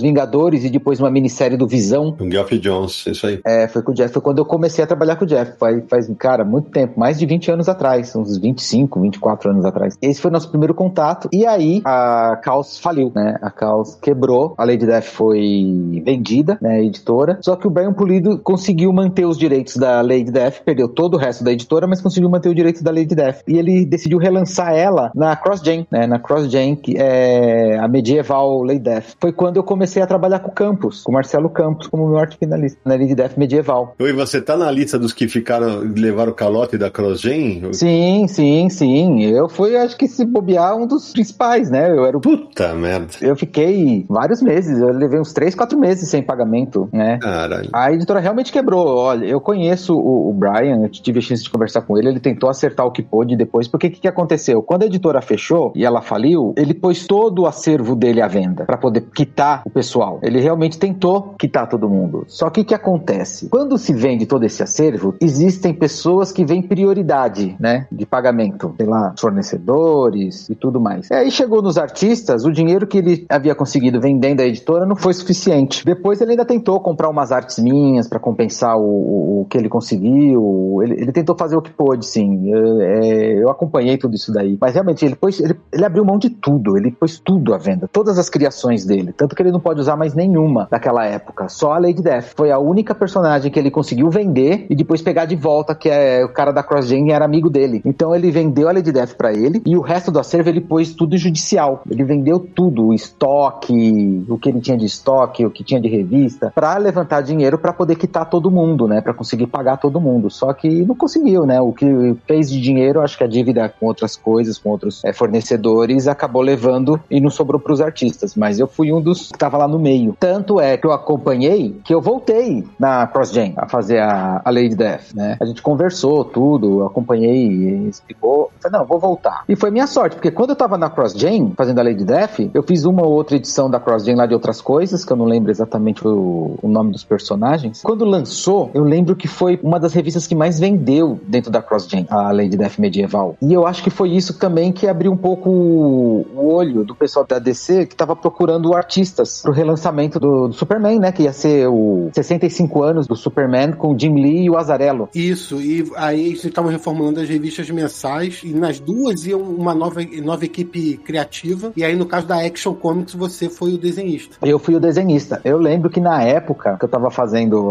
Vingadores e depois uma minissérie do Visão. O Geoff Jones, isso aí. É, foi com o Jeff. Foi quando eu comecei a trabalhar com o Jeff. Faz, faz, cara, muito tempo. Mais de 20 anos atrás. Uns 25, 24 anos atrás. Esse foi nosso primeiro contato. E aí, a Caos faliu, né? A Caos quebrou. A Lady Death foi vendida, né? A editora. Só que o Brian Pulido conseguiu manter os direitos da Lady Death. Perdeu todo o resto da editora, mas conseguiu manter o direito da Lady Death. E ele decidiu relançar ela na CrossGen, né? Na CrossGen, que é a medieval Lady Death. Foi quando eu comecei a trabalhar com o Campos, com o Marcelo Campos, como meu arte finalista na Lady Death medieval. Oi, você tá na lista dos que ficaram, levaram o calote da CrossGen? Sim, sim, sim. Eu fui, acho que se bobear, um dos principais, né? Eu era o. Puta merda. Eu fiquei vários meses, eu levei uns 3, 4 meses sem pagamento, né? Caralho. A editora realmente quebrou. Olha, eu conheço o, o Brian, eu tive a chance de conversar com ele, ele tentou acertar o que pôde depois, porque o que, que aconteceu? Quando a editora fechou e ela faliu, ele pôs todo o acervo dele à venda para poder quitar o pessoal. Ele realmente tentou quitar todo mundo. Só que o que acontece? Quando se vende todo esse acervo, existem pessoas que vêm prioridade, né, de pagamento, sei lá, fornecedores e tudo mais. E aí chegou nos artistas, o dinheiro que ele havia conseguido vendendo a editora não foi suficiente. Depois ele ainda tentou comprar umas artes minhas para compensar o, o, o, que ele conseguiu. Ele, ele, tentou fazer o que pôde, sim. Eu, é, eu acompanhei tudo isso daí. Mas realmente ele, pôs, ele, ele abriu mão de tudo. Ele pôs tudo à venda, todas as criações dele. Tanto que ele não pode usar mais nenhuma daquela época. Só a Lady Death. Foi a única personagem que ele conseguiu vender e depois pegar de volta, que é o cara da CrossGen era amigo dele. Então ele vendeu a Lady Death para ele e o resto do acervo ele pôs tudo judicial. Ele vendeu tudo, o estoque, o que ele tinha de estoque, o que tinha de revista, para levantar dinheiro para poder quitar todo mundo, né? Para conseguir pagar todo mundo. Só que não conseguiu, né? O que fez de dinheiro, acho que a dívida com outras coisas, com outros é, fornecedores, acabou levando e não sobrou para os artistas. Mas eu fui um dos que estava lá no meio. Tanto é que eu acompanhei que eu voltei na CrossGen a fazer a, a Lady Death, né? A gente conversou tudo, acompanhei, explicou. Falei, não, vou voltar. E foi minha sorte, porque quando eu tava na CrossGen fazendo a Lady Death, eu fiz uma ou outra edição da CrossGen lá de outras coisas, que eu não lembro exatamente o, o nome dos personagens. Quando lançou, eu lembro que foi uma das revistas que mais vendeu dentro da CrossGen, a Lady Death medieval. E eu acho que foi isso também que abriu um pouco o olho do pessoal da DC que tava procurando artistas pro relançamento do, do Superman, né? Que ia ser o 65 anos do Superman com o Jim Lee e o Azarello. Isso, e aí eles estavam reformulando as revistas mensais e nas duas iam uma nova, nova equipe criativa. E aí, no caso da Action Comics, você foi o desenhista. Eu fui o desenhista. Eu lembro que na época que eu tava fazendo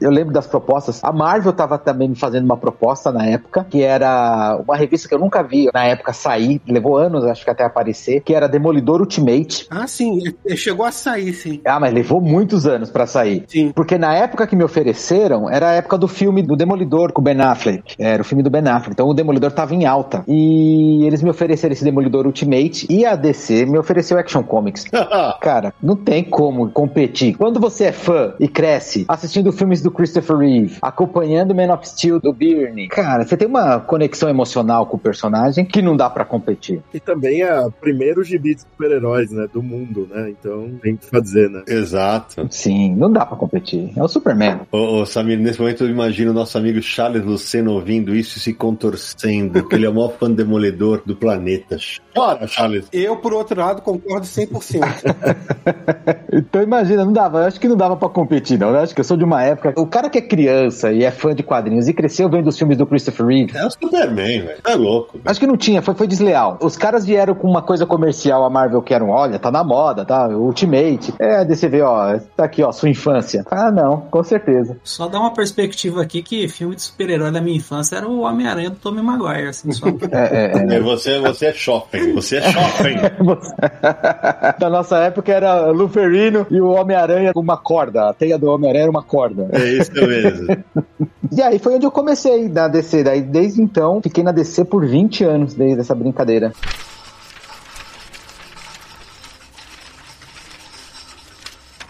eu lembro das propostas. A Marvel tava também fazendo uma proposta na época, que era uma revista que eu nunca vi na época sair, levou anos, acho que até aparecer, que era Demolidor Ultimate. Ah, sim, chegou a sair, sim. Ah, mas levou muitos anos para sair. Sim. Porque na época que me ofereceram, era a época do filme do Demolidor com o Ben Affleck. Era o filme do Ben Affleck. Então o Demolidor tava em alta. E eles me ofereceram esse Demolidor Ultimate e a DC me ofereceu Action Comics. Cara, não tem como competir. Quando você é fã e cresce assistindo filmes do Christopher Reeve, acompanhando Man of Steel do Byrne, cara, você tem uma conexão emocional com o personagem que não dá para competir. E também é o primeiro gibi de super-heróis, né, do mundo, né? Então tem que fazer, né? Exato. Sim, não dá para competir. É o Superman. Ô, ô, Samir, nesse momento eu imagino o nosso amigo Charles Luceno ouvindo isso e se contorcendo, que ele é o maior fã demoledor do planeta. Bora, Charles. Eu, por outro lado, concordo 100%. então imagina, não dava, eu acho que não dava para competir, não. Eu acho que eu sou de uma época. O cara que é criança e é fã de quadrinhos e cresceu vendo os filmes do Christopher Reeve. É o Superman, velho. É louco. Véio. Acho que não tinha, foi, foi desleal. Os caras vieram com uma coisa comercial, a Marvel que eram, olha, tá na moda, tá? Ultimate. É, você vê, ó, tá aqui, ó, sua infância. Ah, não, com certeza. Só dar uma perspectiva aqui que filme de super-herói da minha infância era o Homem-Aranha do Tommy Maguire, assim, só. é, é, é. Você, você é shopping, você é shopping. da nossa época era Luferino e o Homem-Aranha com uma corda. A teia do Homem-Aranha era uma corda. É isso mesmo. e aí foi onde eu comecei na DC. Daí, desde então, fiquei na DC por 20 anos desde essa brincadeira.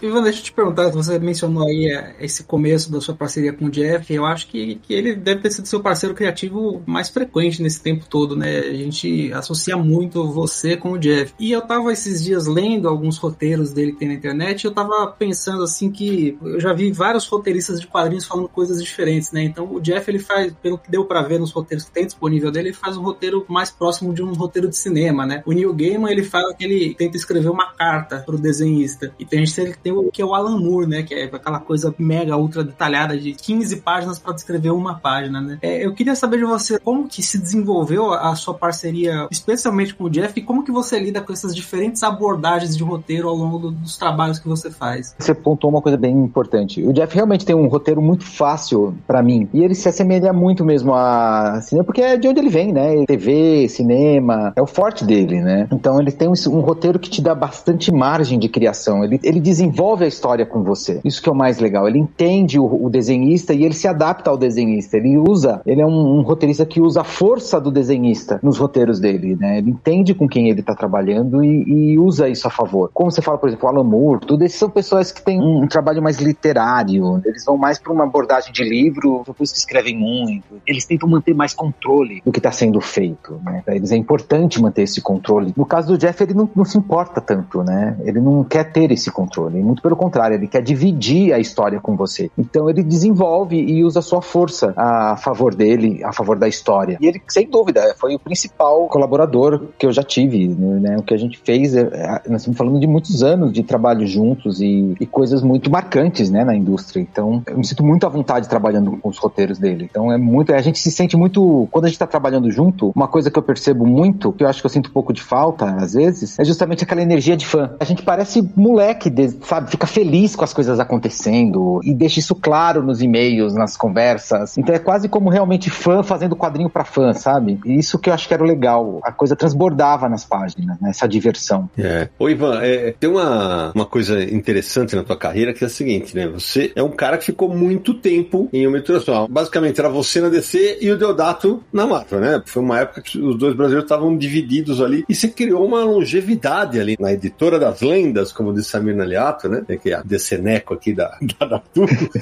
Ivan, deixa eu te perguntar, você mencionou aí é, esse começo da sua parceria com o Jeff, eu acho que, que ele deve ter sido seu parceiro criativo mais frequente nesse tempo todo, né? A gente associa muito você com o Jeff. E eu tava esses dias lendo alguns roteiros dele que tem na internet, e eu tava pensando assim que eu já vi vários roteiristas de quadrinhos falando coisas diferentes, né? Então o Jeff ele faz, pelo que deu para ver nos roteiros que tem disponível dele, ele faz um roteiro mais próximo de um roteiro de cinema, né? O Neil Gaiman ele fala que ele tenta escrever uma carta pro desenhista. E tem gente que tem o que é o Alan Moore, né? Que é aquela coisa mega ultra detalhada de 15 páginas para descrever uma página, né? É, eu queria saber de você como que se desenvolveu a sua parceria, especialmente com o Jeff, e como que você lida com essas diferentes abordagens de roteiro ao longo do, dos trabalhos que você faz. Você pontuou uma coisa bem importante. O Jeff realmente tem um roteiro muito fácil para mim. E ele se assemelha muito mesmo a cinema, porque é de onde ele vem, né? TV, cinema, é o forte dele, né? Então ele tem um, um roteiro que te dá bastante margem de criação. Ele, ele desenvolve a história com você. Isso que é o mais legal. Ele entende o, o desenhista e ele se adapta ao desenhista. Ele usa, ele é um, um, roteirista que usa a força do desenhista nos roteiros dele, né? Ele entende com quem ele tá trabalhando e, e usa isso a favor. Como você fala, por exemplo, Alan Moore, tudo esses são pessoas que têm um, um trabalho mais literário. Eles vão mais para uma abordagem de livro, depois que escrevem muito. Eles tentam manter mais controle do que está sendo feito, né? Para eles é importante manter esse controle. No caso do Jeff, ele não, não se importa tanto, né? Ele não quer ter esse controle. Muito pelo contrário, ele quer dividir a história com você. Então ele desenvolve e usa sua força a favor dele, a favor da história. E ele, sem dúvida, foi o principal colaborador que eu já tive, né? O que a gente fez, é, é, nós estamos falando de muitos anos de trabalho juntos e, e coisas muito marcantes, né, na indústria. Então, eu me sinto muito à vontade trabalhando com os roteiros dele. Então, é muito, a gente se sente muito, quando a gente está trabalhando junto, uma coisa que eu percebo muito, que eu acho que eu sinto um pouco de falta às vezes, é justamente aquela energia de fã. A gente parece moleque, sabe, fica feliz com as coisas acontecendo e deixa isso claro nos e-mails, nas conversas. Então, é quase como realmente fã fazendo quadrinho para fã, sabe? E isso que eu acho que era o legal. A coisa transbordava nas páginas, né? essa diversão. É. Ô, Ivan, é, tem uma, uma coisa interessante na tua carreira que é a seguinte, né? Você é um cara que ficou muito tempo em uma editora Basicamente, era você na DC e o Deodato na Marvel, né? Foi uma época que os dois brasileiros estavam divididos ali e você criou uma longevidade ali na editora das lendas, como disse Samir Naliato, né? É que é a Deceneco aqui da, da.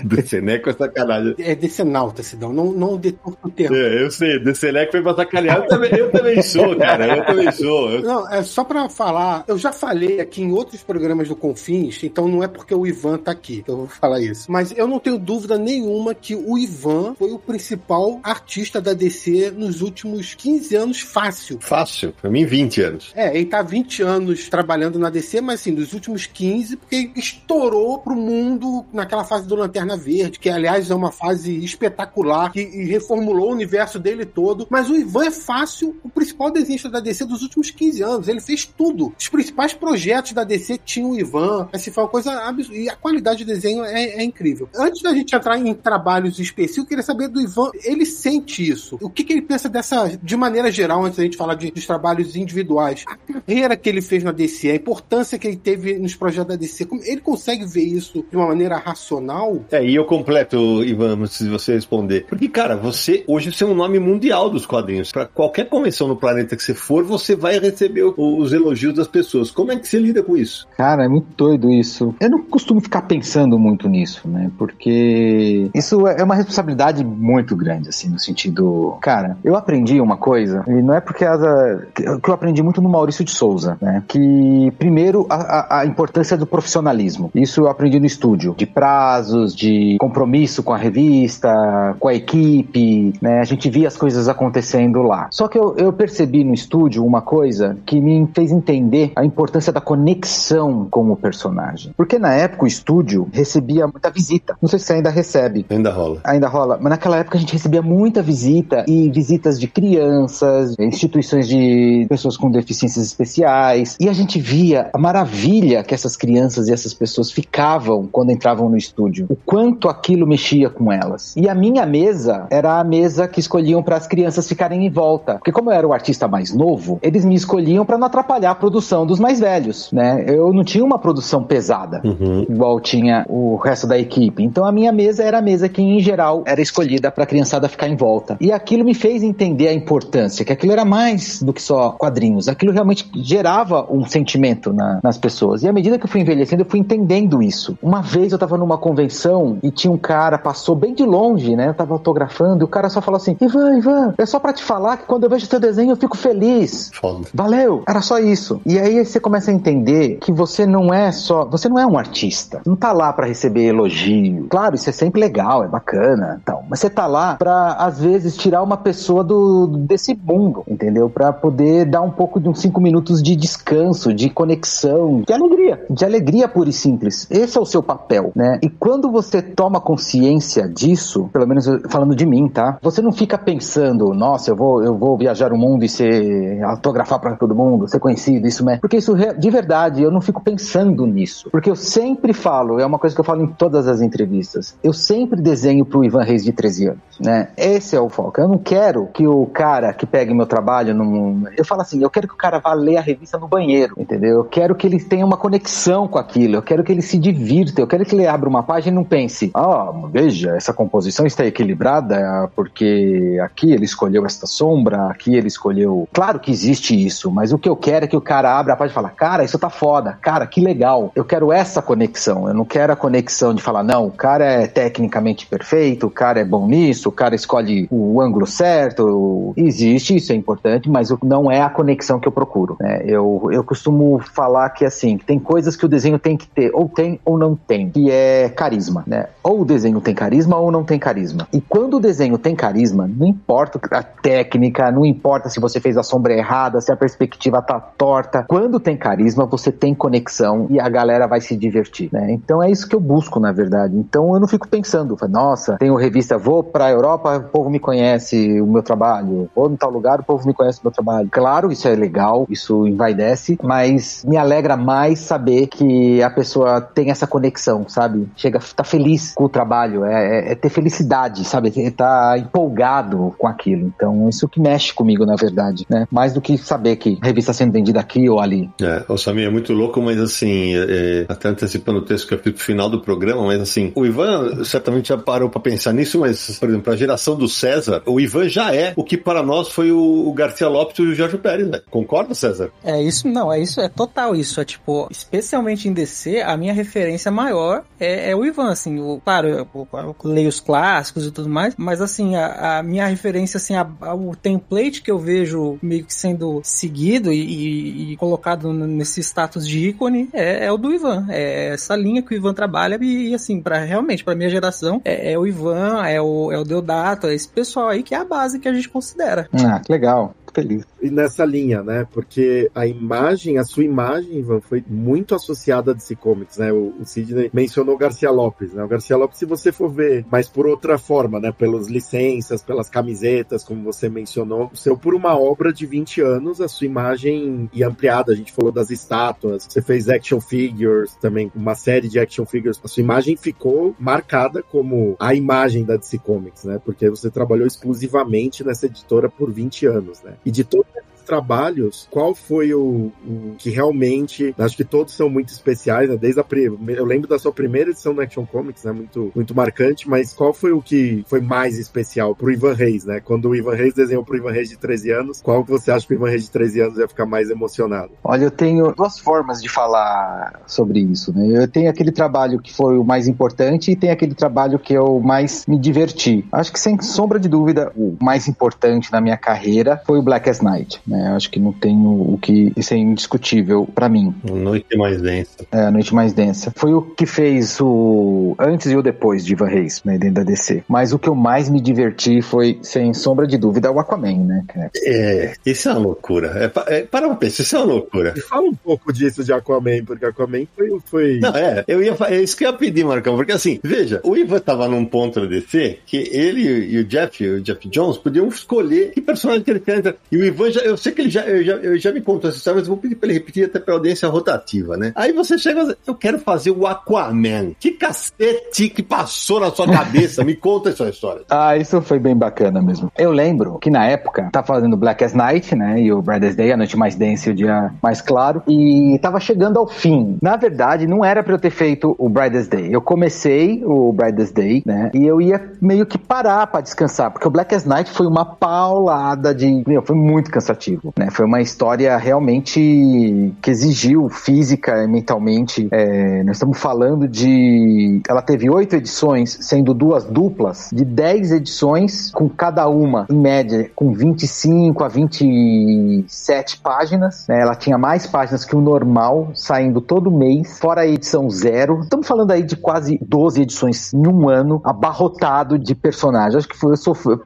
Deceneco é sacanagem. É Decenalta, Sidão, não, não deturpa o termo. É, eu sei, Deceneco foi pra sacanear. Eu também, eu também sou, cara, eu também sou. Eu... Não, é só pra falar, eu já falei aqui em outros programas do Confins, então não é porque o Ivan tá aqui que eu vou falar isso. Mas eu não tenho dúvida nenhuma que o Ivan foi o principal artista da DC nos últimos 15 anos fácil. Fácil, pra mim 20 anos. É, ele tá 20 anos trabalhando na DC, mas assim, nos últimos 15, porque estourou pro mundo naquela fase do Lanterna Verde, que aliás é uma fase espetacular, que reformulou o universo dele todo. Mas o Ivan é fácil, o principal desenhista da DC dos últimos 15 anos. Ele fez tudo. Os principais projetos da DC tinham o Ivan. Assim, foi uma coisa absurda. E a qualidade de desenho é, é, incrível. Antes da gente entrar em trabalhos específicos, eu queria saber do Ivan, ele sente isso. O que, que ele pensa dessa, de maneira geral, antes da gente falar de, dos trabalhos individuais? A carreira que ele fez na DC, a importância que ele teve nos projetos da DC, ele consegue ver isso de uma maneira racional? É, e eu completo, Ivan, se você responder. Porque, cara, você, hoje você é um nome mundial dos quadrinhos. Para qualquer convenção no planeta que você for, você vai receber os elogios das pessoas. Como é que você lida com isso? Cara, é muito doido isso. Eu não costumo ficar pensando muito nisso, né? Porque isso é uma responsabilidade muito grande, assim, no sentido. Cara, eu aprendi uma coisa, e não é porque asa, que eu aprendi muito no Maurício de Souza, né? Que, primeiro, a, a importância do Isso eu aprendi no estúdio, de prazos, de compromisso com a revista, com a equipe, né? A gente via as coisas acontecendo lá. Só que eu, eu percebi no estúdio uma coisa que me fez entender a importância da conexão com o personagem. Porque na época o estúdio recebia muita visita. Não sei se você ainda recebe. Ainda rola. Ainda rola. Mas naquela época a gente recebia muita visita e visitas de crianças, instituições de pessoas com deficiências especiais. E a gente via a maravilha que essas crianças e essas pessoas ficavam quando entravam no estúdio. O quanto aquilo mexia com elas. E a minha mesa era a mesa que escolhiam para as crianças ficarem em volta. Porque como eu era o artista mais novo, eles me escolhiam para não atrapalhar a produção dos mais velhos, né? Eu não tinha uma produção pesada, uhum. igual tinha o resto da equipe. Então a minha mesa era a mesa que, em geral, era escolhida para a criançada ficar em volta. E aquilo me fez entender a importância, que aquilo era mais do que só quadrinhos. Aquilo realmente gerava um sentimento na, nas pessoas. E à medida que eu fui envelhecendo, fui entendendo isso. Uma vez eu tava numa convenção e tinha um cara, passou bem de longe, né? Eu tava autografando e o cara só falou assim: Ivan, Ivan, é só pra te falar que quando eu vejo teu desenho eu fico feliz. Foda. Valeu! Era só isso. E aí você começa a entender que você não é só. Você não é um artista. Não tá lá pra receber elogio. Claro, isso é sempre legal, é bacana. Então, mas você tá lá pra, às vezes, tirar uma pessoa do, desse mundo, entendeu? Pra poder dar um pouco de uns cinco minutos de descanso, de conexão, de alegria. De alegria pura e simples. Esse é o seu papel, né? E quando você toma consciência disso, pelo menos falando de mim, tá? Você não fica pensando, nossa, eu vou, eu vou viajar o mundo e ser autografar pra todo mundo, ser conhecido, isso mesmo. Porque isso de verdade, eu não fico pensando nisso. Porque eu sempre falo, é uma coisa que eu falo em todas as entrevistas. Eu sempre desenho pro Ivan Reis de 13 anos, né? Esse é o foco. Eu não quero que o cara que pegue meu trabalho num... eu falo assim, eu quero que o cara vá ler a revista no banheiro, entendeu? Eu quero que ele tenha uma conexão com aquilo, eu quero que ele se divirta, eu quero que ele abra uma página e não pense, ah, veja, essa composição está equilibrada porque aqui ele escolheu esta sombra, aqui ele escolheu. Claro que existe isso, mas o que eu quero é que o cara abra a página e fala, cara, isso tá foda, cara, que legal. Eu quero essa conexão, eu não quero a conexão de falar, não, o cara é tecnicamente perfeito, o cara é bom nisso, o cara escolhe o ângulo certo. Existe, isso é importante, mas não é a conexão que eu procuro. né? Eu, eu costumo falar que assim, tem coisas que o desenho tem que ter, ou tem ou não tem, que é carisma, né? Ou o desenho tem carisma ou não tem carisma. E quando o desenho tem carisma, não importa a técnica, não importa se você fez a sombra errada, se a perspectiva tá torta. Quando tem carisma, você tem conexão e a galera vai se divertir, né? Então é isso que eu busco, na verdade. Então eu não fico pensando, nossa, tenho revista, vou pra Europa, o povo me conhece o meu trabalho. Vou em tal lugar, o povo me conhece o meu trabalho. Claro, isso é legal, isso envaidece, mas me alegra mais saber que a pessoa tem essa conexão, sabe? Chega, tá feliz com o trabalho, é, é- é ter felicidade, sabe? É tá empolgado com aquilo. Então, isso que mexe comigo, na verdade, né? Mais do que saber que a revista sendo vendida aqui ou ali. É, o Samir é muito louco, mas assim, é, é, até antecipando o texto que eu fiz pro final do programa, mas assim, o Ivan certamente já parou pra pensar nisso, mas, por exemplo, a geração do César, o Ivan já é o que para nós foi o, Garcia Lopes e o Jorge Pérez, né? Concorda, César? É isso, não, é isso, é total isso. É tipo, especialmente em A minha referência maior é, é o Ivan, assim. O, claro, eu, eu- leio os clássicos e tudo mais, mas assim, a, a minha referência, assim, a- a- o template que eu vejo meio que sendo seguido e, e- e colocado nesse status de ícone é, é o do Ivan. É essa linha que o Ivan trabalha e, e, assim, para realmente, pra minha geração, é, é o Ivan, é o, é o Deodato, é esse pessoal aí que é a base que a gente considera. Ah, que legal. Feliz. Nessa linha, né? Porque a imagem, a sua imagem, Ivan, foi muito associada a DC Comics, né? O, o Sidney mencionou Garcia Lopes, né? O Garcia Lopes, se você for ver, mas por outra forma, né? Pelas licenças, pelas camisetas, como você mencionou, seu por uma obra de 20 anos, a sua imagem e ampliada. A gente falou das estátuas, você fez action figures também, uma série de action figures. A sua imagem ficou marcada como a imagem da DC Comics, né? Porque você trabalhou exclusivamente nessa editora por 20 anos, né? E de esses trabalhos, qual foi o, o que realmente, acho que todos são muito especiais, né? Desde a eu lembro da sua primeira edição no Action Comics, né? Muito, muito marcante, mas qual foi o que foi mais especial pro Ivan Reis, né? Quando o Ivan Reis desenhou pro Ivan Reis de 13 anos, qual que você acha que o Ivan Reis de 13 anos ia ficar mais emocionado? Olha, eu tenho duas formas de falar sobre isso, né? Eu tenho aquele trabalho que foi o mais importante e tem aquele trabalho que eu mais me diverti. Acho que sem sombra de dúvida, o mais importante na minha carreira foi o Blackest Night, né? Acho que não tenho o que isso é indiscutível pra mim. Noite mais densa. É, a noite mais densa. Foi o que fez o antes e o depois de Ivan Reis, né, dentro da DC. Mas o que eu mais me diverti foi, sem sombra de dúvida, o Aquaman, né? É, isso é uma loucura. É, é, para pra pensar, isso é uma loucura. E fala um pouco disso de Aquaman, porque Aquaman foi... foi... Não, é, eu ia, é isso que eu ia pedir, Marcão, porque assim, veja, o Ivan tava num ponto da DC que ele e o Jeff, o Jeff Jones, podiam escolher que personagem que ele quer entrar. E o Ivan, já, eu sei que ele já, eu já, eu já me contou essa história, mas vou pedir pra ele repetir até pra audiência rotativa, né? Aí você chega eu quero fazer o Aquaman. Que cacete que passou na sua cabeça? me conta essa história. Ah, isso foi bem bacana mesmo. Eu lembro que na época tava fazendo Blackest Night, né? E o Brightest Day, a noite mais densa e o dia mais claro. E tava chegando ao fim. Na verdade, não era pra eu ter feito o Brightest Day. Eu comecei o Brightest Day, né? E eu ia meio que parar pra descansar, porque o Blackest Night foi uma paulada de. Meu, foi muito cansativo. Né? Foi uma história realmente que exigiu física e mentalmente. É, nós estamos falando de. Ela teve oito edições, sendo duas duplas, de dez edições, com cada uma, em média, com 25 a 27 páginas. Né? Ela tinha mais páginas que o normal, saindo todo mês, fora a edição zero. Estamos falando aí de quase 12 edições em um ano, abarrotado de personagens. Acho que foi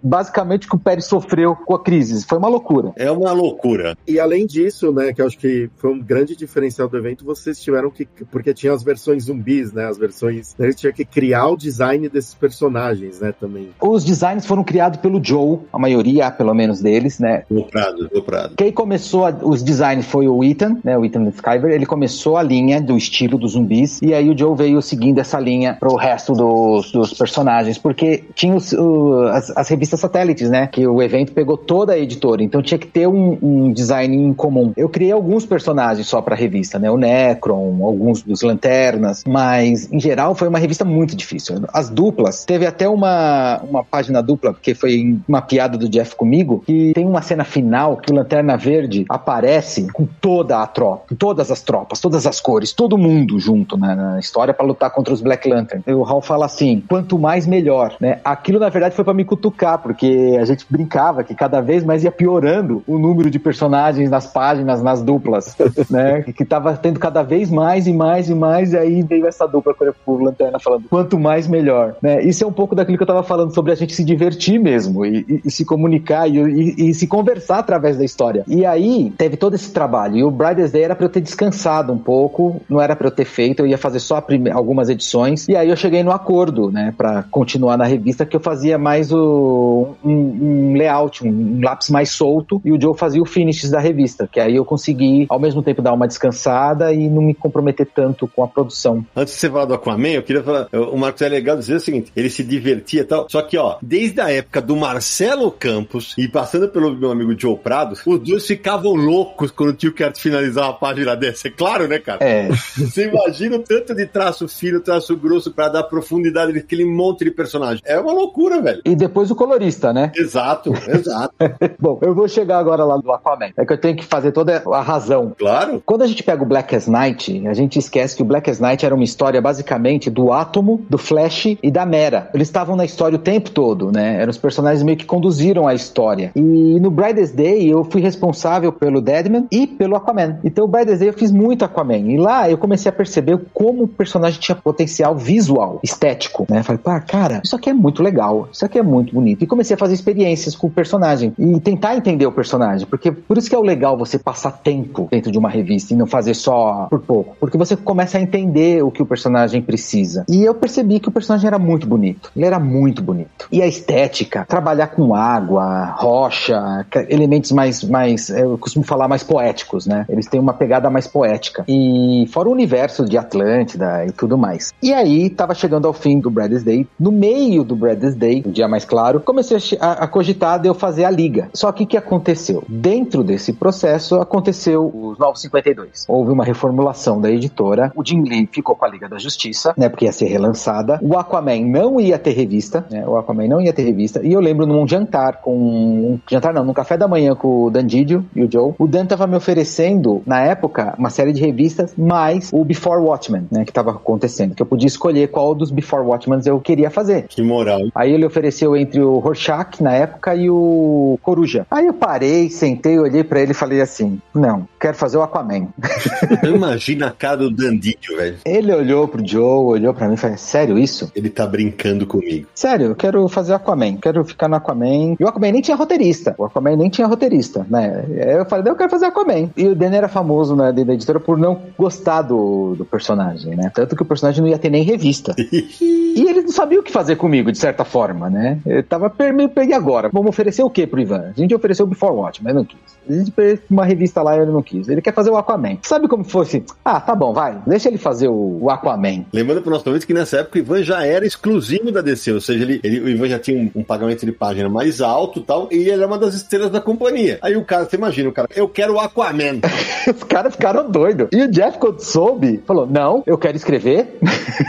basicamente o que o Pérez sofreu com a crise. Foi uma loucura. É uma loucura. E além disso, né, que eu acho que foi um grande diferencial do evento, vocês tiveram que. Porque tinha as versões zumbis, né? As versões. Eles tinham que criar o design desses personagens, né, também. Os designs foram criados pelo Joe, a maioria, pelo menos deles, né? Do Prado, do Prado. Quem começou a, os designs foi o Ethan, né? O Ethan Skyver. Ele começou a linha do estilo dos zumbis. E aí o Joe veio seguindo essa linha pro resto dos, dos personagens, porque tinha os, o, as, as, revistas satélites, né? Que o evento pegou toda a editora, então tinha que ter um, um design em comum. Eu criei alguns personagens só pra revista, né? O Necron, alguns dos Lanternas, mas em geral foi uma revista muito difícil. As duplas, teve até uma, uma página dupla, que foi uma piada do Jeff comigo, que tem uma cena final que o Lanterna Verde aparece com toda a tropa, todas as tropas, todas as cores, todo mundo junto né, na história para lutar contra os Black Lantern. E o Hal fala assim: quanto mais melhor, né? Aquilo na verdade foi para me cutucar, porque a gente brincava que cada vez mais ia piorando o número de personagens nas páginas, nas duplas, né? Que tava tendo cada vez mais e mais e mais, e aí veio essa dupla com o Lanterna falando: quanto mais melhor, né? Isso é um pouco daquilo que eu tava falando sobre a gente se divertir mesmo e, e, e se comunicar e, e, se conversar através da história. E aí teve todo esse trabalho. E o Brightest Day era para eu ter descansado um pouco, não era para eu ter feito, eu ia fazer só algumas edições. E aí eu cheguei no acordo, né, para continuar na revista, que eu fazia mais o, um, um layout, um, um, lápis mais solto, e o Joe fazia o finishes da revista, que aí eu consegui ao mesmo tempo dar uma descansada e não me comprometer tanto com a produção. Antes de você falar do Aquaman, eu queria falar, o Marcos é legal dizer o seguinte, ele se divertia e tal, só que ó, desde a época do Marcelo Campos e passando pelo meu amigo Joe Prado, os dois ficavam loucos quando tinha que finalizar uma página dessa, é claro, né, cara? É. Você imagina o tanto de traço fino, traço grosso para dar profundidade naquele monte de personagem. É uma loucura, velho. E depois o colorista, né? Exato, exato. Bom, eu vou chegar agora lá do Aquaman. É que eu tenho que fazer toda a razão. Claro. Quando a gente pega o Black as Night, a gente esquece que o Black as Night era uma história basicamente do Átomo, do Flash e da Mera. Eles estavam na história o tempo todo, né? Eram os personagens meio que conduziram a história. E no Brightest Day eu fui responsável pelo Deadman e pelo Aquaman. Então o Brightest Day eu fiz muito Aquaman. E lá eu comecei a perceber como o personagem tinha potencial visual, estético, né? Falei, pá, cara, isso aqui é muito legal, isso aqui é muito bonito. E comecei a fazer experiências com o personagem e tentar entender o personagem, porque por isso que é o legal você passar tempo dentro de uma revista e não fazer só por pouco, porque você começa a entender o que o personagem precisa. E eu percebi que o personagem era muito bonito, ele era muito bonito. E a estética, trabalhar com água, rocha, elementos mais, mais eu costumo falar mais poéticos, né? Eles têm uma pegada mais poética. E fora o universo de Atlântida e tudo mais. E aí, tava chegando ao fim do Brad's Day. No meio do Brad's Day, o dia mais claro, comecei a, a cogitar de eu fazer a liga. Só que o que aconteceu? Dentro desse processo, aconteceu os Novos 52. Houve uma reformulação da editora. O Jim Lee ficou com a Liga da Justiça, né? Porque ia ser relançada. O Aquaman não ia ter revista, né? O Aquaman não ia ter revista. E eu lembro num jantar com. Um jantar não, num café da manhã com o Dan Didio e o Joe. O Dan tava me oferecendo, na época, uma série de revistas, mais o Before Watchmen, né? Que tava acontecendo. Que eu podia escolher qual dos Before Watchmen eu queria fazer. Que moral. Aí ele ofereceu entre o Rorschach, na época, e o Coruja. Aí eu parei, sentei, olhei para ele e falei assim: não, quero fazer o Aquaman. Imagina a cara do Dandidio, velho. Ele olhou pro Joe, olhou para mim e falou: sério isso? Ele tá brincando comigo. Sério, eu quero fazer o Aquaman, quero ficar no Aquaman. E o Aquaman nem tinha roteirista. O Aquaman nem tinha roteirista, né? Eu falei: eu quero fazer Aquaman. E o Dan era famoso né, da editora por não gostar do, do personagem, né? Tanto que o personagem não ia ter nem revista. e ele não sabia o que fazer comigo, de certa forma, né? Eu tava meio peguei agora. Vamos oferecer o que pro Ivan? A gente ofereceu o Before Watch, mas não quis. A gente uma revista lá e ele não quis. Ele quer fazer o Aquaman. Sabe como fosse? Ah, tá bom, vai. Deixa ele fazer o, o Aquaman. Lembrando pro nosso ouvinte que nessa época o Ivan já era exclusivo da DC, ou seja, ele, ele o Ivan já tinha um, um, pagamento de página mais alto e tal, e ele era uma das estrelas da companhia. Aí o cara, você imagina, o cara, eu quero o Aquaman. Os caras ficaram doidos. E o Jeff, quando soube, falou: Não, eu quero escrever.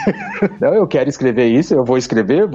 não, eu quero escrever isso, eu vou escrever.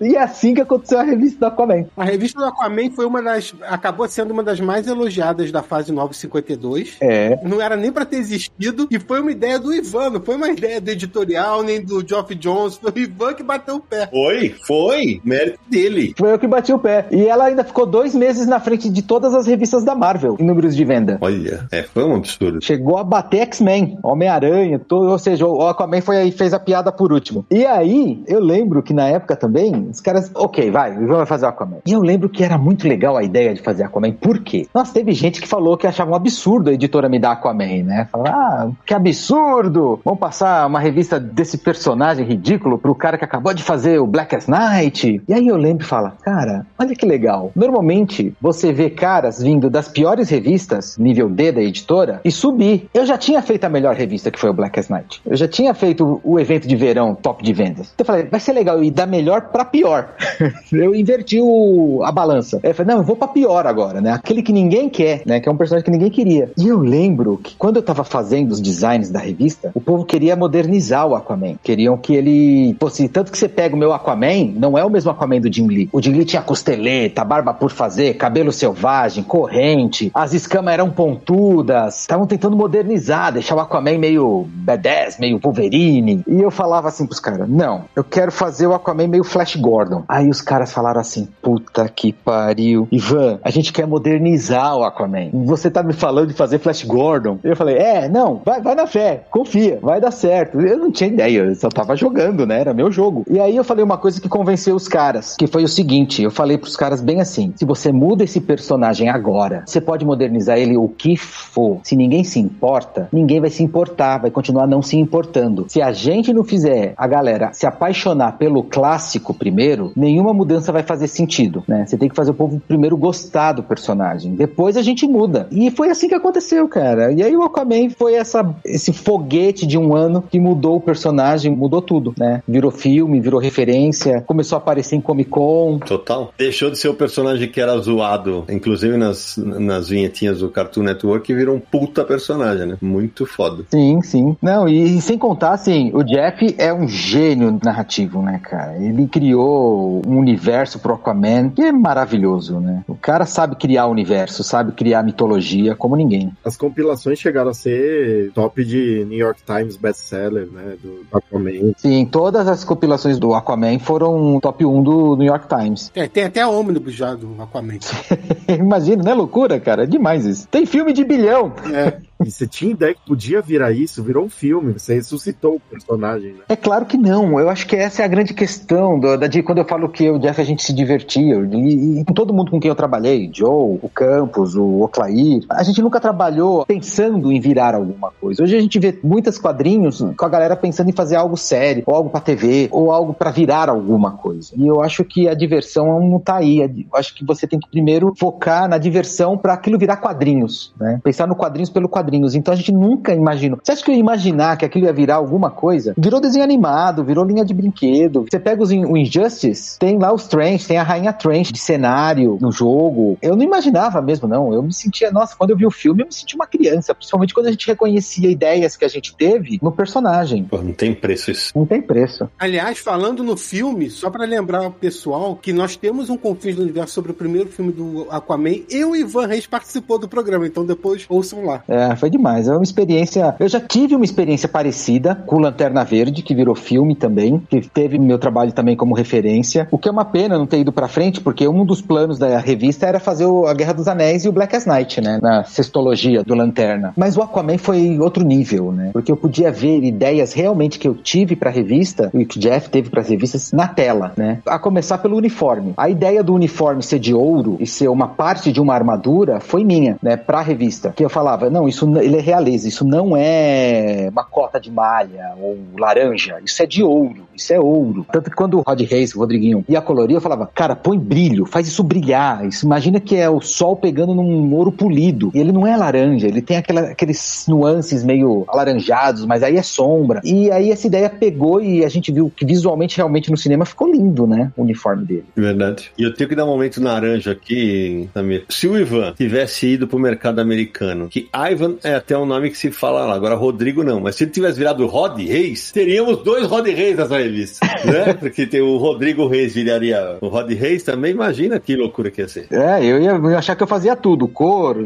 E é assim que aconteceu a revista do Aquaman. A revista do Aquaman foi uma das. acabou sendo uma das mais elogiadas da fase 952. É. Não era nem pra ter existido, e foi uma ideia do Ivan, não foi uma ideia do editorial, nem do Geoff Jones, foi o Ivan que bateu o pé. Foi, foi. Mérito dele. Foi eu que bati o pé. E ela ainda ficou dois meses na frente de todas as revistas da Marvel em números de venda. Olha, é, foi um absurdo. Chegou a bater X-Men, Homem-Aranha, ou seja, o Aquaman foi aí fez a piada por último. E aí, eu lembro que na época também, os caras, ok, vai, o Ivan vai fazer o Aquaman. E eu lembro que era muito legal a ideia de fazer Aquaman. Por quê? Nossa, teve gente que falou que achava um absurdo a editora me dar Aquaman, né? Falava, ah, que absurdo! Vamos passar uma revista desse personagem ridículo pro cara que acabou de fazer o Blackest Night. E aí eu lembro e falo, cara, olha que legal. Normalmente, você vê caras vindo das piores revistas, nível D da editora, e subir. Eu já tinha feito a melhor revista, que foi o Blackest Night. Eu já tinha feito o evento de verão top de vendas. Então eu falei, vai ser legal ir da melhor pra pior. eu inverti o- a balança. Eu falei, não, eu vou pra pior agora, né? Aquele que ninguém quer, né? Que é um personagem que ninguém queria. E eu lembro que quando eu tava fazendo os designs da revista, o povo queria modernizar o Aquaman. Queriam que ele fosse. Tanto que você pega o meu Aquaman, não é o mesmo Aquaman do Jim Lee. O Jim Lee tinha costeleta, barba por fazer, cabelo selvagem, corrente, as escamas eram pontudas. Estavam tentando modernizar, deixar o Aquaman meio B10, meio Wolverine. E eu falava assim pros caras: não, eu quero fazer o Aquaman meio Flash Gordon. Aí os caras falaram assim: puta que pariu. Ivan, a gente quer modernizar o Aquaman. Você tá me falando de fazer Flash Gordon? Eu falei: é, não, vai, vai na fé, confia, vai dar certo. Eu não tinha ideia, eu só tava jogando, né? Era meu jogo. E aí eu falei uma coisa que convenceu os caras, que foi o seguinte: eu falei pros caras bem assim: se você muda esse personagem agora, você pode modernizar ele o que for. Se ninguém se importa, ninguém vai se importar, vai continuar não se importando. Se a gente não fizer a galera se apaixonar pelo clássico primeiro, nenhuma mudança vai fazer sentido, né? Você tem que fazer o povo primeiro gostar do personagem, depois a gente muda. E foi assim que aconteceu, cara. E aí o Aquaman foi essa, esse foguete de um ano que mudou o personagem, mudou tudo, né? Virou filme, virou referência, começou a aparecer em Comic Con. Total. Deixou de ser o personagem que era zoado, inclusive nas, nas vinhetinhas do Cartoon Network, e virou um puta personagem, né? Muito foda. Sim, sim. Não, e sem contar, assim, o Jeff é um gênio narrativo, né, cara? Ele criou um universo pro Aquaman que é maravilhoso, né? O cara sabe criar universo, sabe criar mitologia como ninguém. As compilações chegaram a ser top de New York Times best-seller, né? Do Aquaman. Sim, todas as compilações do Aquaman foram top 1 do New York Times. É, tem até ônibus já do Aquaman. Imagina, não é loucura, cara? É demais isso. Tem filme de bilhão. É. E você tinha ideia que podia virar isso, virou um filme, você ressuscitou o personagem, né? É claro que não. Eu acho que essa é a grande questão do- da, de quando eu falo que eu e o Jeff a gente se divertia. E, e com todo mundo com quem eu trabalhei, Joe, o Campos, o Oclair, a gente nunca trabalhou pensando em virar alguma coisa. Hoje a gente vê muitos quadrinhos com a galera pensando em fazer algo sério, ou algo pra TV, ou algo pra virar alguma coisa. E eu acho que a diversão não tá aí. Eu acho que você tem que primeiro focar na diversão pra aquilo virar quadrinhos, né? Pensar no quadrinhos pelo quadrinhos. Então a gente nunca imaginou. Você acha que eu ia imaginar que aquilo ia virar alguma coisa? Virou desenho animado, virou linha de brinquedo. Você pega os, o Injustice, tem lá os Strange, tem a Rainha Strange de cenário no jogo. Eu não imaginava mesmo, não. Eu me sentia, nossa, quando eu vi o filme, eu me senti uma criança. Principalmente quando a gente reconhecia ideias que a gente teve no personagem. Pô, não tem preço isso. Não tem preço. Aliás, falando no filme, só pra lembrar o pessoal que nós temos um Confins do Universo sobre o primeiro filme do Aquaman e o Ivan Reis participou do programa, então depois ouçam lá. É, foi demais. É uma experiência. Eu já tive uma experiência parecida com o Lanterna Verde, que virou filme também, que teve meu trabalho também como referência. O que é uma pena não ter ido pra frente, porque um dos planos da revista era fazer o- a Guerra dos Anéis e o Blackest Night, né? Na sextologia do Lanterna. Mas o Aquaman foi outro nível, né? Porque eu podia ver ideias realmente que eu tive pra revista e que o Jeff teve pras revistas na tela, né? A começar pelo uniforme. A ideia do uniforme ser de ouro e ser uma parte de uma armadura foi minha, né? Pra revista. Que eu falava, não, isso ele é realeza, isso não é uma cota de malha ou laranja, isso é de ouro, isso é ouro. Tanto que quando o Rod Reis, o Rodriguinho, ia colorir, eu falava, cara, põe brilho, faz isso brilhar. Isso, imagina que é o sol pegando num ouro polido. E ele não é laranja, ele tem aquela, aqueles nuances meio alaranjados, mas aí é sombra. E aí essa ideia pegou e a gente viu que visualmente, realmente no cinema ficou lindo, né? O uniforme dele. Verdade. E eu tenho que dar um momento naranja aqui, Samir. Se o Ivan tivesse ido pro mercado americano, que Ivan é até um nome que se fala lá. Agora, Rodrigo não. Mas se ele tivesse virado Rod Reis, teríamos dois Rod Reis nessa revista. né? Porque tem o Rodrigo Reis viraria o Rod Reis também. Imagina que loucura que ia ser. É, eu ia, eu ia achar que eu fazia tudo: cor,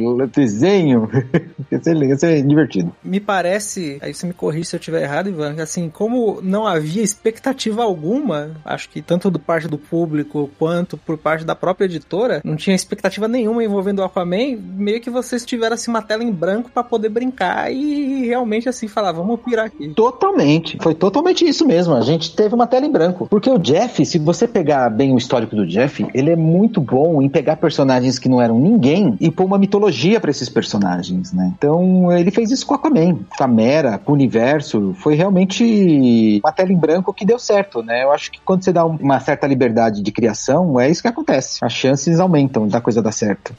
desenho. ia, ser, ia ser divertido. Me parece, aí você me corrige se eu estiver errado, Ivan, assim, como não havia expectativa alguma, acho que tanto do parte do público quanto por parte da própria editora, não tinha expectativa nenhuma envolvendo o Aquaman, meio que vocês tiveram assim uma tela em branco para poder brincar e realmente assim falar, vamos pirar aqui. Totalmente. Foi totalmente isso mesmo. A gente teve uma tela em branco. Porque o Jeff, se você pegar bem o histórico do Jeff, ele é muito bom em pegar personagens que não eram ninguém e pôr uma mitologia para esses personagens, né? Então, ele fez isso com Aquaman, com a Mera, com o universo. Foi realmente uma tela em branco que deu certo, né? Eu acho que quando você dá uma certa liberdade de criação, é isso que acontece. As chances aumentam da coisa dar certo.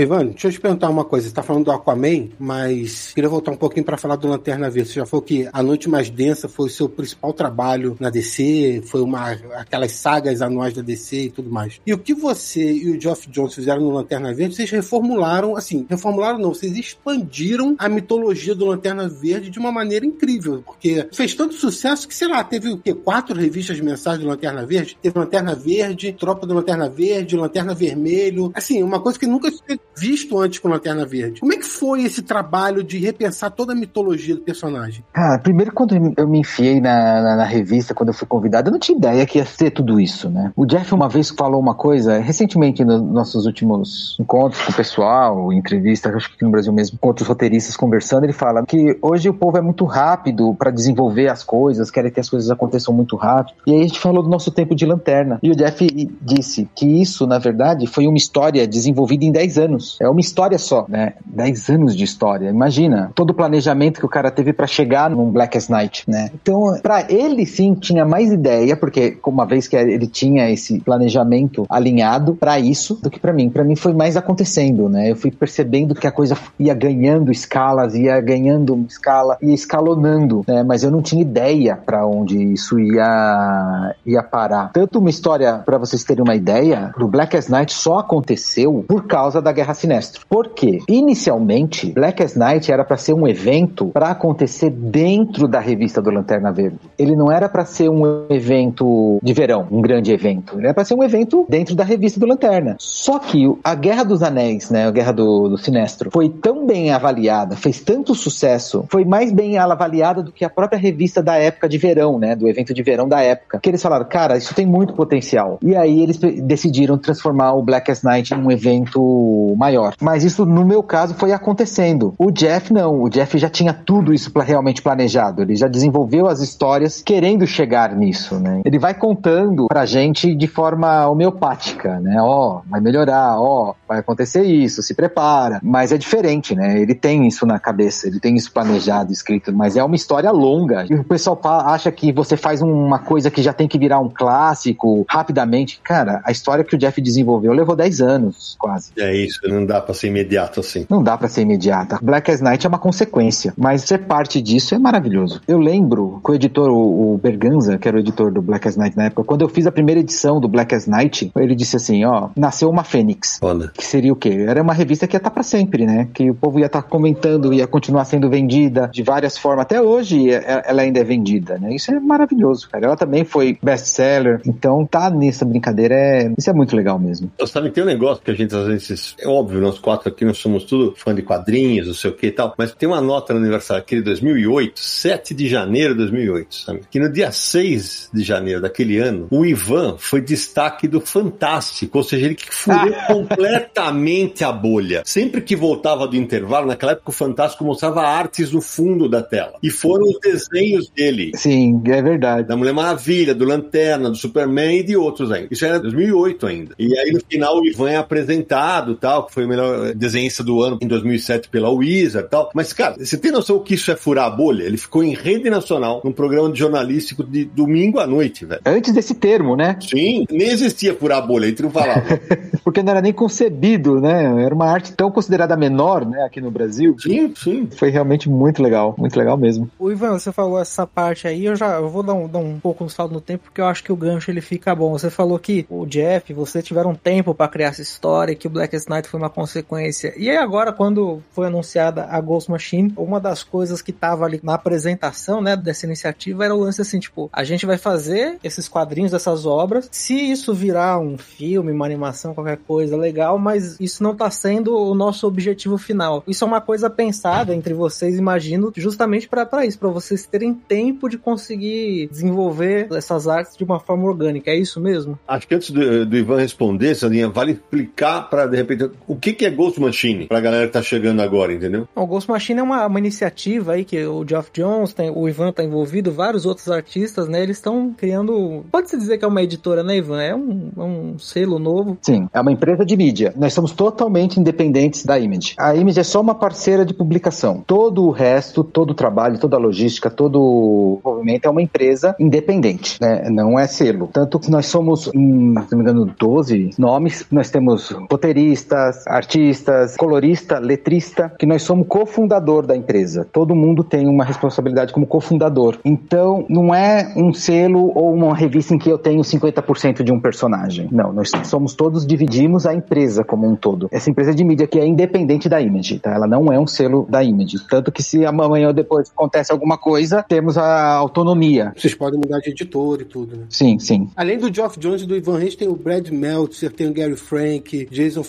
Ivan, deixa eu te perguntar uma coisa. Você tá falando do Aquaman, mas queria voltar um pouquinho para falar do Lanterna Verde. Você já falou que A Noite Mais Densa foi o seu principal trabalho na DC, foi uma aquelas sagas anuais da DC e tudo mais. E o que você e o Geoff Jones fizeram no Lanterna Verde, vocês reformularam, assim, reformularam não, vocês expandiram a mitologia do Lanterna Verde de uma maneira incrível, porque fez tanto sucesso que, sei lá, teve o quê? Quatro revistas mensais do Lanterna Verde? Teve Lanterna Verde, Tropa do Lanterna Verde, Lanterna Vermelho. Assim, uma coisa que nunca visto antes com Lanterna Verde. Como é que foi esse trabalho de repensar toda a mitologia do personagem? Cara, primeiro quando eu me enfiei na, na, na, revista, quando eu fui convidado, eu não tinha ideia que ia ser tudo isso, né? O Jeff uma vez falou uma coisa, recentemente nos nossos últimos encontros com o pessoal, entrevistas, acho que no Brasil mesmo, com outros roteiristas conversando, ele fala que hoje o povo é muito rápido para desenvolver as coisas, querem que as coisas aconteçam muito rápido. E aí a gente falou do nosso tempo de lanterna. E o Jeff disse que isso, na verdade, foi uma história desenvolvida em 10 anos anos. É uma história só, né? 10 anos de história. Imagina todo o planejamento que o cara teve para chegar num Blackest Night, né? Então, para ele sim tinha mais ideia, porque uma vez que ele tinha esse planejamento alinhado para isso do que para mim. Para mim foi mais acontecendo, né? Eu fui percebendo que a coisa ia ganhando escalas, ia ganhando escala, ia escalonando, né? Mas eu não tinha ideia para onde isso ia ia parar. Tanto uma história para vocês terem uma ideia, do Blackest Night só aconteceu por causa da Guerra Sinestro. Por quê? Inicialmente, Blackest Night era para ser um evento para acontecer dentro da revista do Lanterna Verde. Ele não era para ser um evento de verão, um grande evento. Ele era para ser um evento dentro da revista do Lanterna. Só que a Guerra dos Anéis, né, a Guerra do, do Sinestro, foi tão bem avaliada, fez tanto sucesso, foi mais bem avaliada do que a própria revista da época de verão, né, do evento de verão da época. Que eles falaram, cara, isso tem muito potencial. E aí eles decidiram transformar o Blackest Night em um evento maior. Mas isso, no meu caso, foi acontecendo. O Jeff não. O Jeff já tinha tudo isso realmente planejado. Ele já desenvolveu as histórias querendo chegar nisso, né? Ele vai contando pra gente de forma homeopática, né? Ó, oh, vai melhorar, ó, oh, vai acontecer isso, se prepara. Mas é diferente, né? Ele tem isso na cabeça, ele tem isso planejado, escrito, mas é uma história longa. E o pessoal acha que você faz uma coisa que já tem que virar um clássico rapidamente. Cara, a história que o Jeff desenvolveu levou 10 anos, quase. É isso, não dá pra ser imediato assim. Não dá pra ser imediata. Black as Night é uma consequência, mas ser parte disso é maravilhoso. Eu lembro que o editor, o Berganza, que era o editor do Black as Night na época, quando eu fiz a primeira edição do Black as Night, ele disse assim, ó, nasceu uma Fênix. Olha. Que seria o quê? Era uma revista que ia estar tá pra sempre, né? Que o povo ia estar tá comentando, ia continuar sendo vendida de várias formas. Até hoje ela ainda é vendida, né? Isso é maravilhoso, cara. Ela também foi best-seller, então tá nessa brincadeira, é... isso é muito legal mesmo. Você sabe, tem um negócio que a gente às vezes é óbvio, nós quatro aqui nós somos tudo fã de quadrinhos, não sei o que e tal, mas tem uma nota no aniversário aqui de 2008, 7 de janeiro de 2008, sabe? Que no dia 6 de janeiro daquele ano, o Ivan foi destaque do Fantástico, ou seja, ele que furou completamente a bolha. Sempre que voltava do intervalo, naquela época o Fantástico mostrava artes no fundo da tela. E foram os desenhos dele. Sim, é verdade. Da Mulher Maravilha, do Lanterna, do Superman e de outros aí. Isso era 2008 ainda. E aí no final o Ivan é apresentado tal tal, que foi o melhor desenhista do ano em 2007 pela Wizard e tal. Mas, cara, você tem noção que isso é furar a bolha? Ele ficou em rede nacional, num programa jornalístico de domingo à noite, velho. Antes desse termo, né? Sim, nem existia furar a bolha, a gente não falava. Porque não era nem concebido, né? Era uma arte tão considerada menor, né, aqui no Brasil. sim, sim. Foi realmente muito legal, muito legal mesmo. O Ivan, você falou essa parte aí, eu já eu vou dar um, dar um pouco um salto no tempo, porque eu acho que o gancho ele fica bom. Você falou que o Jeff, você tiveram tempo para criar essa história, que o Blackest Foi uma consequência. E aí agora, quando foi anunciada a Ghost Machine, uma das coisas que tava ali na apresentação, né, dessa iniciativa era o lance assim, tipo, a gente vai fazer esses quadrinhos, essas obras, se isso virar um filme, uma animação, qualquer coisa legal, mas isso não tá sendo o nosso objetivo final. Isso é uma coisa pensada entre vocês, imagino, justamente para isso, para vocês terem tempo de conseguir desenvolver essas artes de uma forma orgânica. É isso mesmo? Acho que antes do, do Ivan responder, Sandinha, vale explicar para de repente o que, que é Ghost Machine pra galera que tá chegando agora, entendeu? O Ghost Machine é uma, uma iniciativa aí que o Geoff Jones, tem, o Ivan tá envolvido, vários outros artistas, né? Eles estão criando. Pode-se dizer que é uma editora, né, Ivan? É um, é um selo novo. Sim, é uma empresa de mídia. Nós somos totalmente independentes da Image. A Image é só uma parceira de publicação. Todo o resto, todo o trabalho, toda a logística, todo o movimento é uma empresa independente, né? Não é selo. Tanto que nós somos, hum, se não me engano, 12 nomes. Nós temos roteiristas, artistas, colorista, letrista, que nós somos cofundador da empresa. Todo mundo tem uma responsabilidade como cofundador. Então, não é um selo ou uma revista em que eu tenho 50% de um personagem. Não, nós somos todos, dividimos a empresa como um todo. Essa empresa de mídia que é independente da Image, tá? Ela não é um selo da Image. Tanto que se amanhã ou depois acontece alguma coisa, temos a autonomia. Vocês podem mudar de editor e tudo, né? Sim, sim. Além do Geoff Jones e do Ivan Reis, tem o Brad Meltzer, tem o Gary Frank, Jason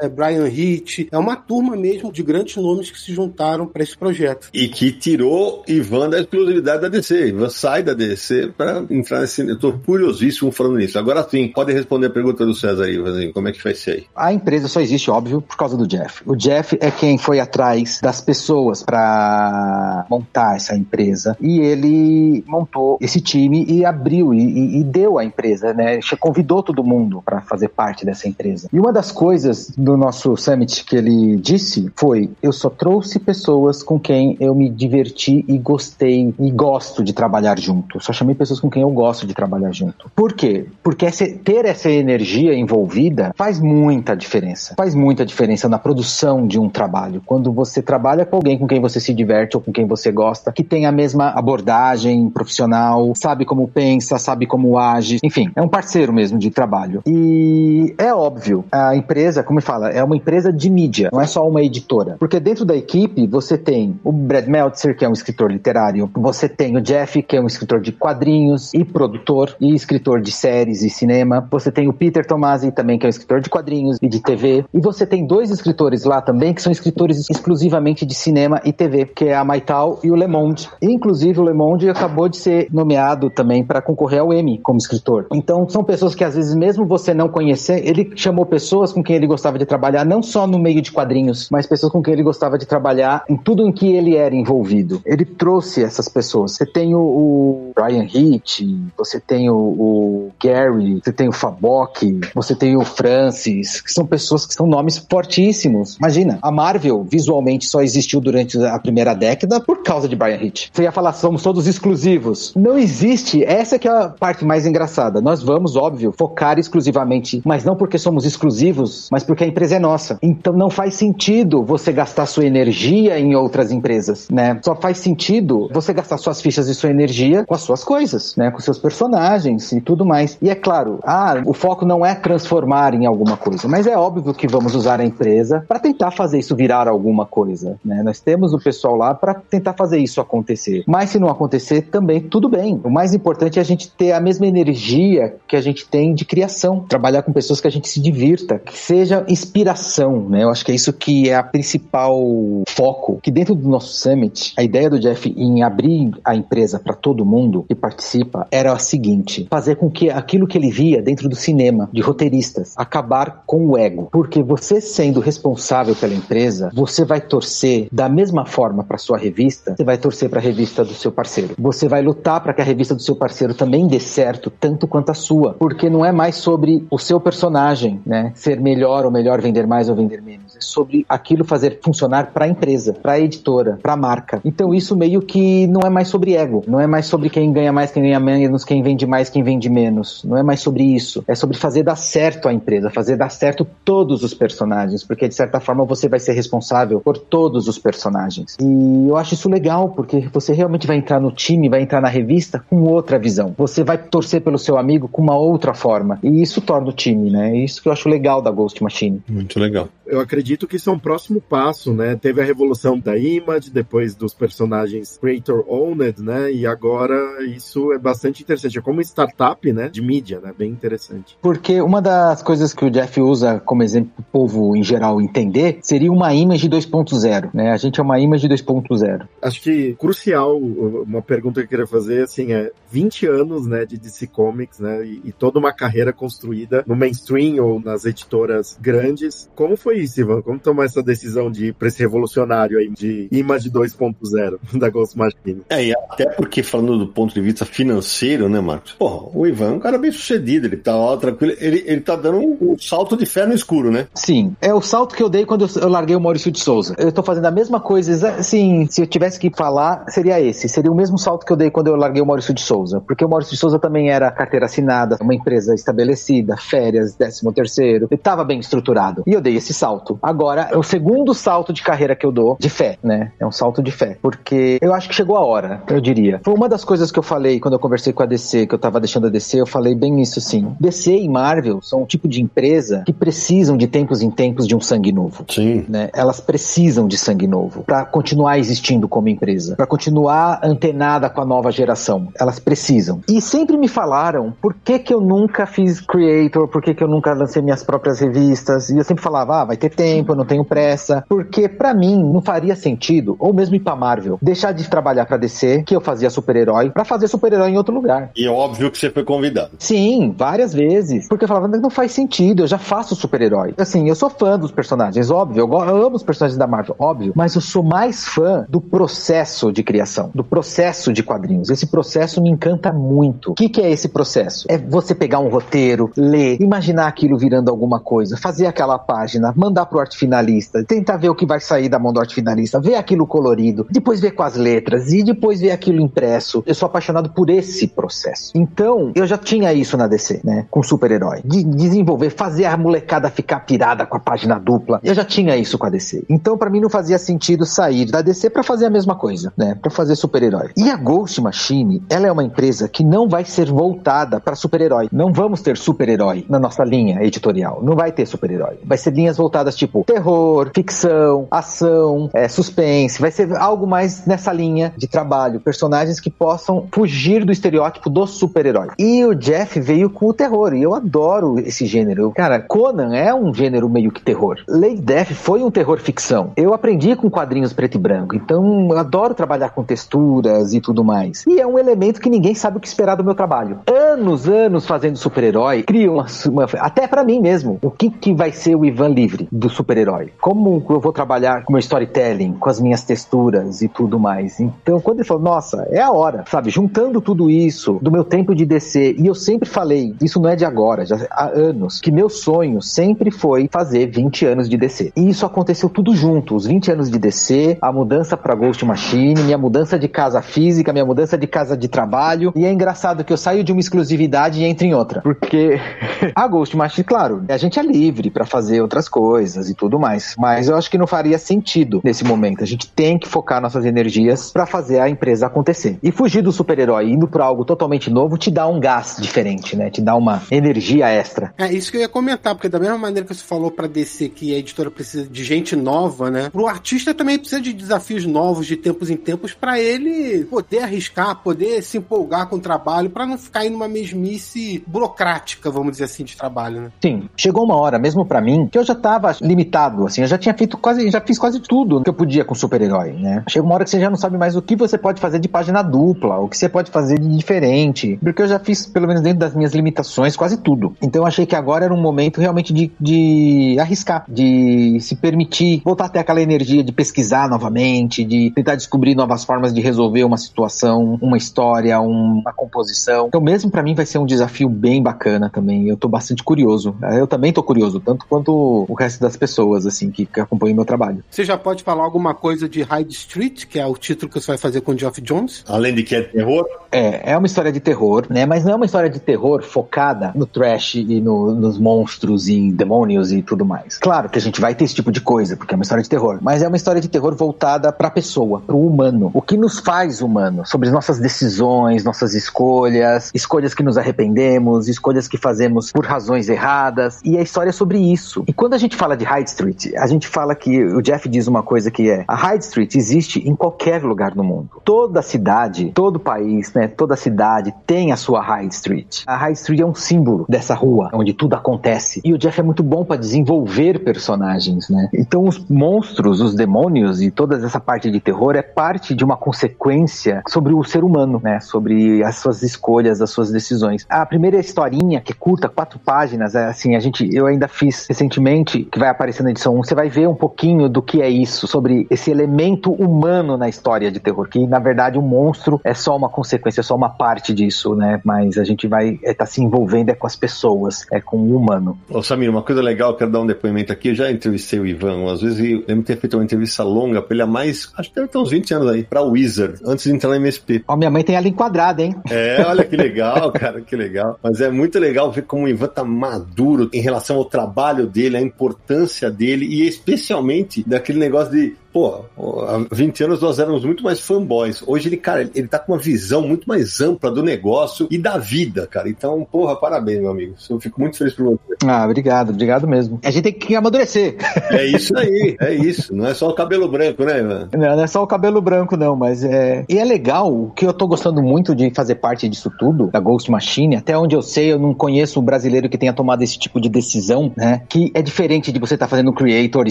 É, Brian Hitch. É uma turma mesmo de grandes nomes que se juntaram para esse projeto. E que tirou Ivan da exclusividade da DC. Ivan sai da DC para entrar nesse. Eu tô curiosíssimo falando nisso. Agora sim, pode responder a pergunta do César aí, Ivanzinho. Como é que vai ser aí? A empresa só existe, óbvio, por causa do Jeff. O Jeff é quem foi atrás das pessoas para montar essa empresa e ele montou esse time e abriu e, e, e deu a empresa, né? Convidou todo mundo para fazer parte dessa empresa. E uma das coisas do nosso summit que ele disse foi: eu só trouxe pessoas com quem eu me diverti e gostei e gosto de trabalhar junto. Só chamei pessoas com quem eu gosto de trabalhar junto. Por quê? Porque ter essa energia envolvida faz muita diferença. Faz muita diferença na produção de um trabalho. Quando você trabalha com alguém com quem você se diverte ou com quem você gosta, que tem a mesma abordagem profissional, sabe como pensa, sabe como age, enfim, é um parceiro mesmo de trabalho. E é óbvio, a empresa, como fala, é uma empresa de mídia, não é só uma editora. Porque dentro da equipe você tem o Brad Meltzer, que é um escritor literário, você tem o Jeff, que é um escritor de quadrinhos e produtor e escritor de séries e cinema, você tem o Peter Tomasi também, que é um escritor de quadrinhos e de TV, e você tem dois escritores lá também que são escritores exclusivamente de cinema e TV, que é a Maital e o Le Monde. E, inclusive o Le Monde acabou de ser nomeado também para concorrer ao Emmy como escritor. Então são pessoas que às vezes mesmo você não conhecer, ele chamou pessoas com quem ele gostava de trabalhar, não só no meio de quadrinhos, mas pessoas com quem ele gostava de trabalhar em tudo em que ele era envolvido. Ele trouxe essas pessoas. Você tem o, o Brian Hitch, você tem o, o, Gary, você tem o Fabok, você tem o Francis, que são pessoas que são nomes fortíssimos. Imagina, a Marvel visualmente só existiu durante a primeira década por causa de Brian Hitch. Você ia falar, somos todos exclusivos. Não existe, essa que é a parte mais engraçada. Nós vamos, óbvio, focar exclusivamente, mas não porque somos exclusivos, mas porque a empresa é nossa. Então não faz sentido você gastar sua energia em outras empresas, né? Só faz sentido você gastar suas fichas e sua energia com as suas coisas, né? Com seus personagens e tudo mais. E é claro, ah, o foco não é transformar em alguma coisa, mas é óbvio que vamos usar a empresa para tentar fazer isso virar alguma coisa, né? Nós temos o pessoal lá para tentar fazer isso acontecer. Mas se não acontecer, também tudo bem. O mais importante é a gente ter a mesma energia que a gente tem de criação, trabalhar com pessoas que a gente se divirta, que seja inspiração, né? Eu acho que é isso que é a principal foco, que dentro do nosso summit, a ideia do Jeff em abrir a empresa para todo mundo que participa era a seguinte: fazer com que aquilo que ele via dentro do cinema, de roteiristas, acabar com o ego. Porque você sendo responsável pela empresa, você vai torcer da mesma forma para sua revista, você vai torcer para a revista do seu parceiro. Você vai lutar para que a revista do seu parceiro também dê certo, tanto quanto a sua. Porque não é mais sobre o seu personagem, né, ser melhor pior ou melhor, vender mais ou vender menos. É sobre aquilo fazer funcionar para a empresa, para a editora, para a marca. Então isso meio que não é mais sobre ego, não é mais sobre quem ganha mais, quem ganha menos, quem vende mais, quem vende menos. Não é mais sobre isso. É sobre fazer dar certo a empresa, fazer dar certo todos os personagens, porque de certa forma você vai ser responsável por todos os personagens. E eu acho isso legal, porque você realmente vai entrar no time, vai entrar na revista com outra visão. Você vai torcer pelo seu amigo com uma outra forma. E isso torna o time, né? É isso que eu acho legal da Ghost Machine. Muito legal. Eu acredito que isso é um próximo passo, né? Teve a revolução da Image, depois dos personagens Creator Owned, né? E agora isso é bastante interessante. É como startup, né? De mídia, né? Bem interessante. Porque uma das coisas que o Jeff usa como exemplo para o povo em geral entender seria uma Image 2.0, né? A gente é uma Image 2.0. Acho que crucial, uma pergunta que eu queria fazer, assim, é 20 anos, né? De DC Comics, né? E, e toda uma carreira construída no mainstream ou nas editoras grandes. Como foi isso, Ivan? Como tomar essa decisão de ir pra esse revolucionário aí de Image 2.0 da Ghost Machine? É, e até porque falando do ponto de vista financeiro, né, Marcos? Porra, o Ivan é um cara bem sucedido, ele tá lá tranquilo, ele, ele tá dando um, um salto de fé no escuro, né? Sim, é o salto que eu dei quando eu, eu larguei o Maurício de Souza. Eu tô fazendo a mesma coisa, assim, se eu tivesse que falar, seria esse. Seria o mesmo salto que eu dei quando eu larguei o Maurício de Souza. Porque o Maurício de Souza também era carteira assinada, uma empresa estabelecida, férias, décimo terceiro, ele tava bem estruturado. E eu dei esse salto. Agora, é o segundo salto de carreira que eu dou, de fé, né? É um salto de fé. Porque eu acho que chegou a hora, eu diria. Foi uma das coisas que eu falei quando eu conversei com a DC, que eu tava deixando a DC, eu falei bem isso sim. DC e Marvel são um tipo de empresa que precisam de tempos em tempos de um sangue novo. Sim. Né? Elas precisam de sangue novo para continuar existindo como empresa, para continuar antenada com a nova geração. Elas precisam. E sempre me falaram por que que eu nunca fiz creator, por que que eu nunca lancei minhas próprias revistas. E eu sempre falava, ah, vai ter tempo, eu não tenho pressa. Porque para mim não faria sentido, ou mesmo ir pra Marvel, deixar de trabalhar pra DC, que eu fazia super-herói, para fazer super-herói em outro lugar. E é óbvio que você foi convidado. Sim, várias vezes. Porque eu falava, não faz sentido, eu já faço super-herói. Assim, eu sou fã dos personagens, óbvio, eu, eu amo os personagens da Marvel, óbvio, mas eu sou mais fã do processo de criação, do processo de quadrinhos. Esse processo me encanta muito. O que, que é esse processo? É você pegar um roteiro, ler, imaginar aquilo virando alguma coisa, fazer aquela página, mandar pro arte finalista, tentar ver o que vai sair da mão do arte finalista, ver aquilo colorido, depois ver com as letras e depois ver aquilo impresso. Eu sou apaixonado por esse processo. Então, eu já tinha isso na DC, né? Com super-herói. De desenvolver, fazer a molecada ficar pirada com a página dupla. Eu já tinha isso com a DC. Então, para mim, não fazia sentido sair da DC para fazer a mesma coisa, né? Para fazer super-herói. E a Ghost Machine, ela é uma empresa que não vai ser voltada para super-herói. Não vamos ter super-herói na nossa linha editorial. Não vai ter super-herói. Vai ser linhas voltadas tipo terror, ficção, ação, é, suspense. Vai ser algo mais nessa linha de trabalho. Personagens que possam fugir do estereótipo do super-herói. E o Jeff veio com o terror. E eu adoro esse gênero. Cara, Conan é um gênero meio que terror. Lady Death foi um terror ficção. Eu aprendi com quadrinhos preto e branco. Então, eu adoro trabalhar com texturas e tudo mais. E é um elemento que ninguém sabe o que esperar do meu trabalho. Anos, anos fazendo super-herói, crio uma, uma até para mim mesmo, o que, que vai ser o Ivan livre do super-herói? Como eu vou trabalhar com meu storytelling, com as minhas texturas e tudo mais? Então, quando ele falou, nossa, é a hora, sabe? Juntando tudo isso do meu tempo de DC, e eu sempre falei, isso não é de agora, já há anos, que meu sonho sempre foi fazer 20 anos de DC. E isso aconteceu tudo junto, os 20 anos de DC, a mudança para Ghost Machine, minha mudança de casa física, minha mudança de casa de trabalho. E é engraçado que eu saio de uma exclusividade e entro em outra. Porque a Ghost Machine, claro, a gente é livre para fazer outras coisas e tudo mais. Mas eu acho que não faria sentido nesse momento. A gente tem que focar nossas energias para fazer a empresa acontecer. E fugir do super-herói indo para algo totalmente novo te dá um gás diferente, né? Te dá uma energia extra. É isso que eu ia comentar, porque da mesma maneira que você falou para DC que a editora precisa de gente nova, né? Pro artista também precisa de desafios novos de tempos em tempos para ele poder arriscar, poder se empolgar com o trabalho, para não ficar em uma mesmice burocrática, vamos dizer assim, de trabalho, né? Sim, chegou uma hora mesmo para mim que eu já tava limitado, assim, eu já tinha feito quase, já fiz quase tudo que eu podia com super-herói, né? Chega uma hora que você já não sabe mais o que você pode fazer de página dupla, o que você pode fazer de diferente, porque eu já fiz, pelo menos dentro das minhas limitações, quase tudo. Então eu achei que agora era um momento realmente de, de arriscar, de se permitir voltar até aquela energia de pesquisar novamente, de tentar descobrir novas formas de resolver uma situação, uma história, uma composição. Então, mesmo para mim, vai ser um desafio bem bacana também. Eu tô bastante curioso. Eu também tô curioso, tanto quanto o resto das pessoas, assim, que, que acompanham o meu trabalho. Você já pode falar alguma coisa de Hyde Street, que é o título que você vai fazer com o Geoff Jones? Além de que é terror? É, é uma história de terror, né? Mas não é uma história de terror focada no trash e no, nos monstros e demônios e tudo mais. Claro que a gente vai ter esse tipo de coisa, porque é uma história de terror, mas é uma história de terror voltada pra pessoa, pro humano. O que nos faz humano, sobre nossas decisões, nossas escolhas, escolhas que nos arrependemos, escolhas que fazemos por razões erradas, e a história é sobre isso. E quando a gente fala de Hyde Street, a gente fala que o Jeff diz uma coisa que é: a Hyde Street existe em qualquer lugar no mundo. Toda cidade, todo país, né, toda cidade tem a sua Hyde Street. A Hyde Street é um símbolo dessa rua onde tudo acontece. E o Jeff é muito bom para desenvolver personagens, né? Então os monstros, os demônios e toda essa parte de terror é parte de uma consequência sobre o ser humano, né? Sobre as suas escolhas, as suas decisões. A primeira historinha, que é curta, quatro páginas, é assim, a gente, eu ainda fiz recentemente, que vai aparecer na edição 1, você vai ver um pouquinho do que é isso, sobre esse elemento humano na história de terror, que na verdade o monstro é só uma consequência, é só uma parte disso, né? Mas a gente vai estar é, tá se envolvendo é com as pessoas, é com o humano. Ô Samir, uma coisa legal, quero dar um depoimento aqui, eu já entrevistei o Ivan, às vezes eu lembro de ter feito uma entrevista longa pra ele há mais, acho que deve ter uns 20 anos aí, pra Wizard, antes de entrar na MSP. Ó, minha mãe tem ela enquadrada, hein? É, olha que legal, cara, que legal. Mas é muito legal ver como o Ivan tá maduro em relação ao trabalho dele, a importância dele e especialmente daquele negócio de pô, há 20 anos nós éramos muito mais fanboys. Hoje ele, cara, ele tá com uma visão muito mais ampla do negócio e da vida, cara. Então, porra, parabéns, meu amigo. Eu fico muito feliz por você. Ah, obrigado, obrigado mesmo. A gente tem que amadurecer. É isso aí, é isso. Não é só o cabelo branco, né, mano? Não, não é só o cabelo branco, não, mas é. E é legal, o que eu tô gostando muito de fazer parte disso tudo, da Ghost Machine, até onde eu sei, eu não conheço um brasileiro que tenha tomado esse tipo de decisão, né? Que é diferente de você estar tá fazendo creator e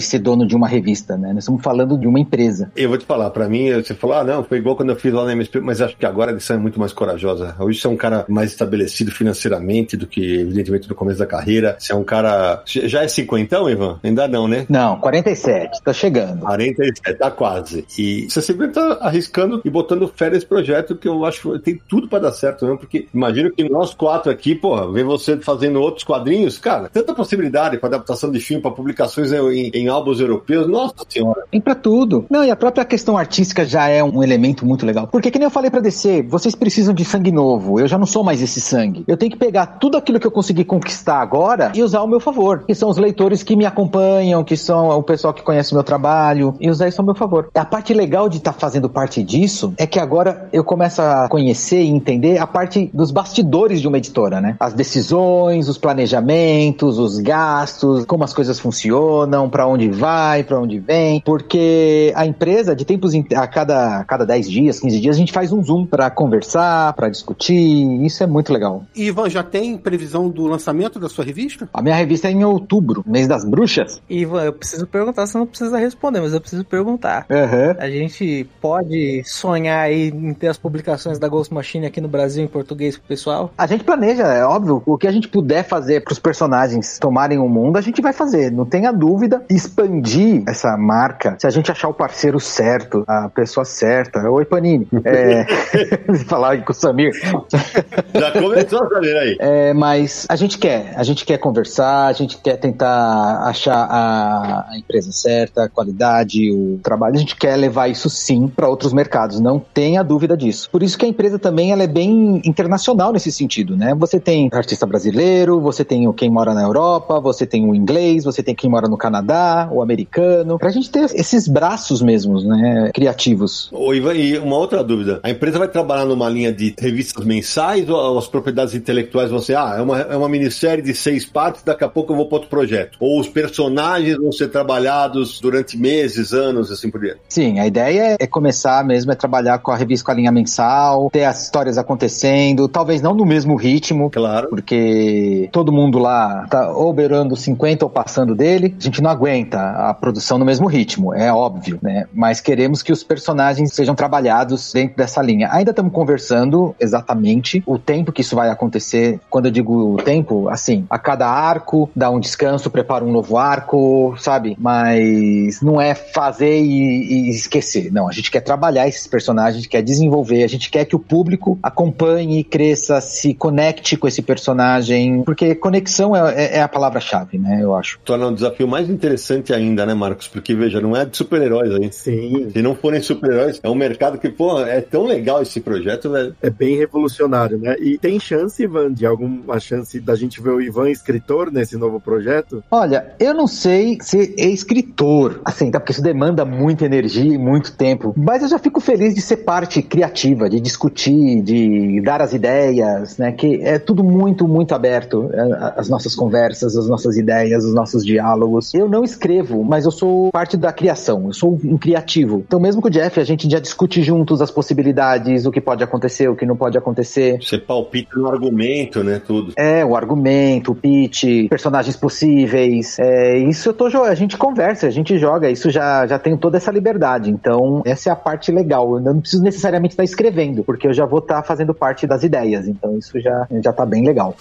ser dono de uma revista, né? Nós estamos falando de uma empresa. Eu vou te falar, para mim, você falou, ah, não, foi igual quando eu fiz lá na MSP, mas acho que agora a edição é muito mais corajosa. Hoje você é um cara mais estabelecido financeiramente do que, evidentemente, no começo da carreira. Você é um cara. Já é 50, Ivan? Ainda não, né? Não, 47, tá chegando. 47, tá quase. E você sempre tá arriscando e botando fé nesse projeto que eu acho que tem tudo para dar certo, não? Porque imagino que nós quatro aqui, pô, ver você fazendo outros quadrinhos, cara, tanta possibilidade para adaptação de filme, para publicações em, em álbuns europeus, nossa senhora. Tem pra tudo. Não, e a própria questão artística já é um elemento muito legal. Porque, que nem eu falei pra DC, vocês precisam de sangue novo. Eu já não sou mais esse sangue. Eu tenho que pegar tudo aquilo que eu consegui conquistar agora e usar ao meu favor. Que são os leitores que me acompanham, que são o pessoal que conhece o meu trabalho, e usar isso ao meu favor. A parte legal de estar tá fazendo parte disso é que agora eu começo a conhecer e entender a parte dos bastidores de uma editora, né? As decisões, os planejamentos, os gastos, como as coisas funcionam, para onde vai, para onde vem, porque a empresa, de tempos em, a cada, cada 10 dias, 15 dias, a gente faz um Zoom para conversar, para discutir. Isso é muito legal. Ivan, já tem previsão do lançamento da sua revista? A minha revista é em outubro, mês das bruxas. Ivan, eu preciso perguntar, você não precisa responder, mas eu preciso perguntar. Uhum. A gente pode sonhar aí em ter as publicações da Ghost Machine aqui no Brasil em português pro pessoal? A gente planeja, é óbvio. O que a gente puder fazer pros personagens tomarem o mundo, a gente vai fazer. Não tenha dúvida. Expandir essa marca, se a gente achar o parceiro certo, a pessoa certa. Oi, Panini. É... falar com o Samir. Já começou, Samir, aí. É, mas a gente quer, a gente quer conversar, a gente quer tentar achar a, a empresa certa, a qualidade, o trabalho. A gente quer levar isso sim para outros mercados, não tenha dúvida disso. Por isso que a empresa também ela é bem internacional nesse sentido, né? Você tem artista brasileiro, você tem quem mora na Europa, você tem o inglês, você tem quem mora no Canadá, o americano, pra gente ter esses braços mesmos, né, criativos. Ô, Ivan, e uma outra dúvida. A empresa vai trabalhar numa linha de revistas mensais ou as propriedades intelectuais vão ser, ah, é uma, é uma minissérie de seis partes, daqui a pouco eu vou para outro projeto? Ou os personagens vão ser trabalhados durante meses, anos, assim por diante? Sim, a ideia é começar mesmo, é trabalhar com a revista com a linha mensal, ter as histórias acontecendo, talvez não no mesmo ritmo, claro, porque todo mundo lá tá ou beirando 50 ou passando dele, a gente não aguenta a produção no mesmo ritmo. É óbvio, né? Mas queremos que os personagens sejam trabalhados dentro dessa linha. Ainda estamos conversando exatamente o tempo que isso vai acontecer. Quando eu digo tempo, assim, a cada arco dá um descanso, prepara um novo arco, sabe? Mas não é fazer e, e esquecer. Não, a gente quer trabalhar esses personagens, a gente quer desenvolver, a gente quer que o público acompanhe, cresça, se conecte com esse personagem, porque conexão é, é, é a palavra-chave, né? Eu acho. Torna um desafio mais interessante ainda, né, Marcos? Porque, veja, não é super-heróis aí. Sim. Se não forem super-heróis, é um mercado que, pô, é tão legal esse projeto, velho. É bem revolucionário, né? E tem chance, Ivan, de alguma chance da gente ver o Ivan escritor nesse novo projeto? Olha, eu não sei se é escritor, assim, tá? Porque isso demanda muita energia e muito tempo. Mas eu já fico feliz de ser parte criativa, de discutir, de dar as ideias, né? Que é tudo muito, muito aberto. é, As nossas conversas, as nossas ideias, os nossos diálogos. Eu não escrevo, mas eu sou parte da criação. Eu sou um criativo. Então, mesmo com o Jeff, a gente já discute juntos as possibilidades, o que pode acontecer, o que não pode acontecer. Você palpita no argumento, né? Tudo. É, o argumento, o pitch, personagens possíveis. É, isso eu tô a gente conversa, a gente joga, isso já, já tenho toda essa liberdade. Então, essa é a parte legal. Eu não preciso necessariamente estar escrevendo, porque eu já vou estar fazendo parte das ideias. Então, isso já, já tá bem legal.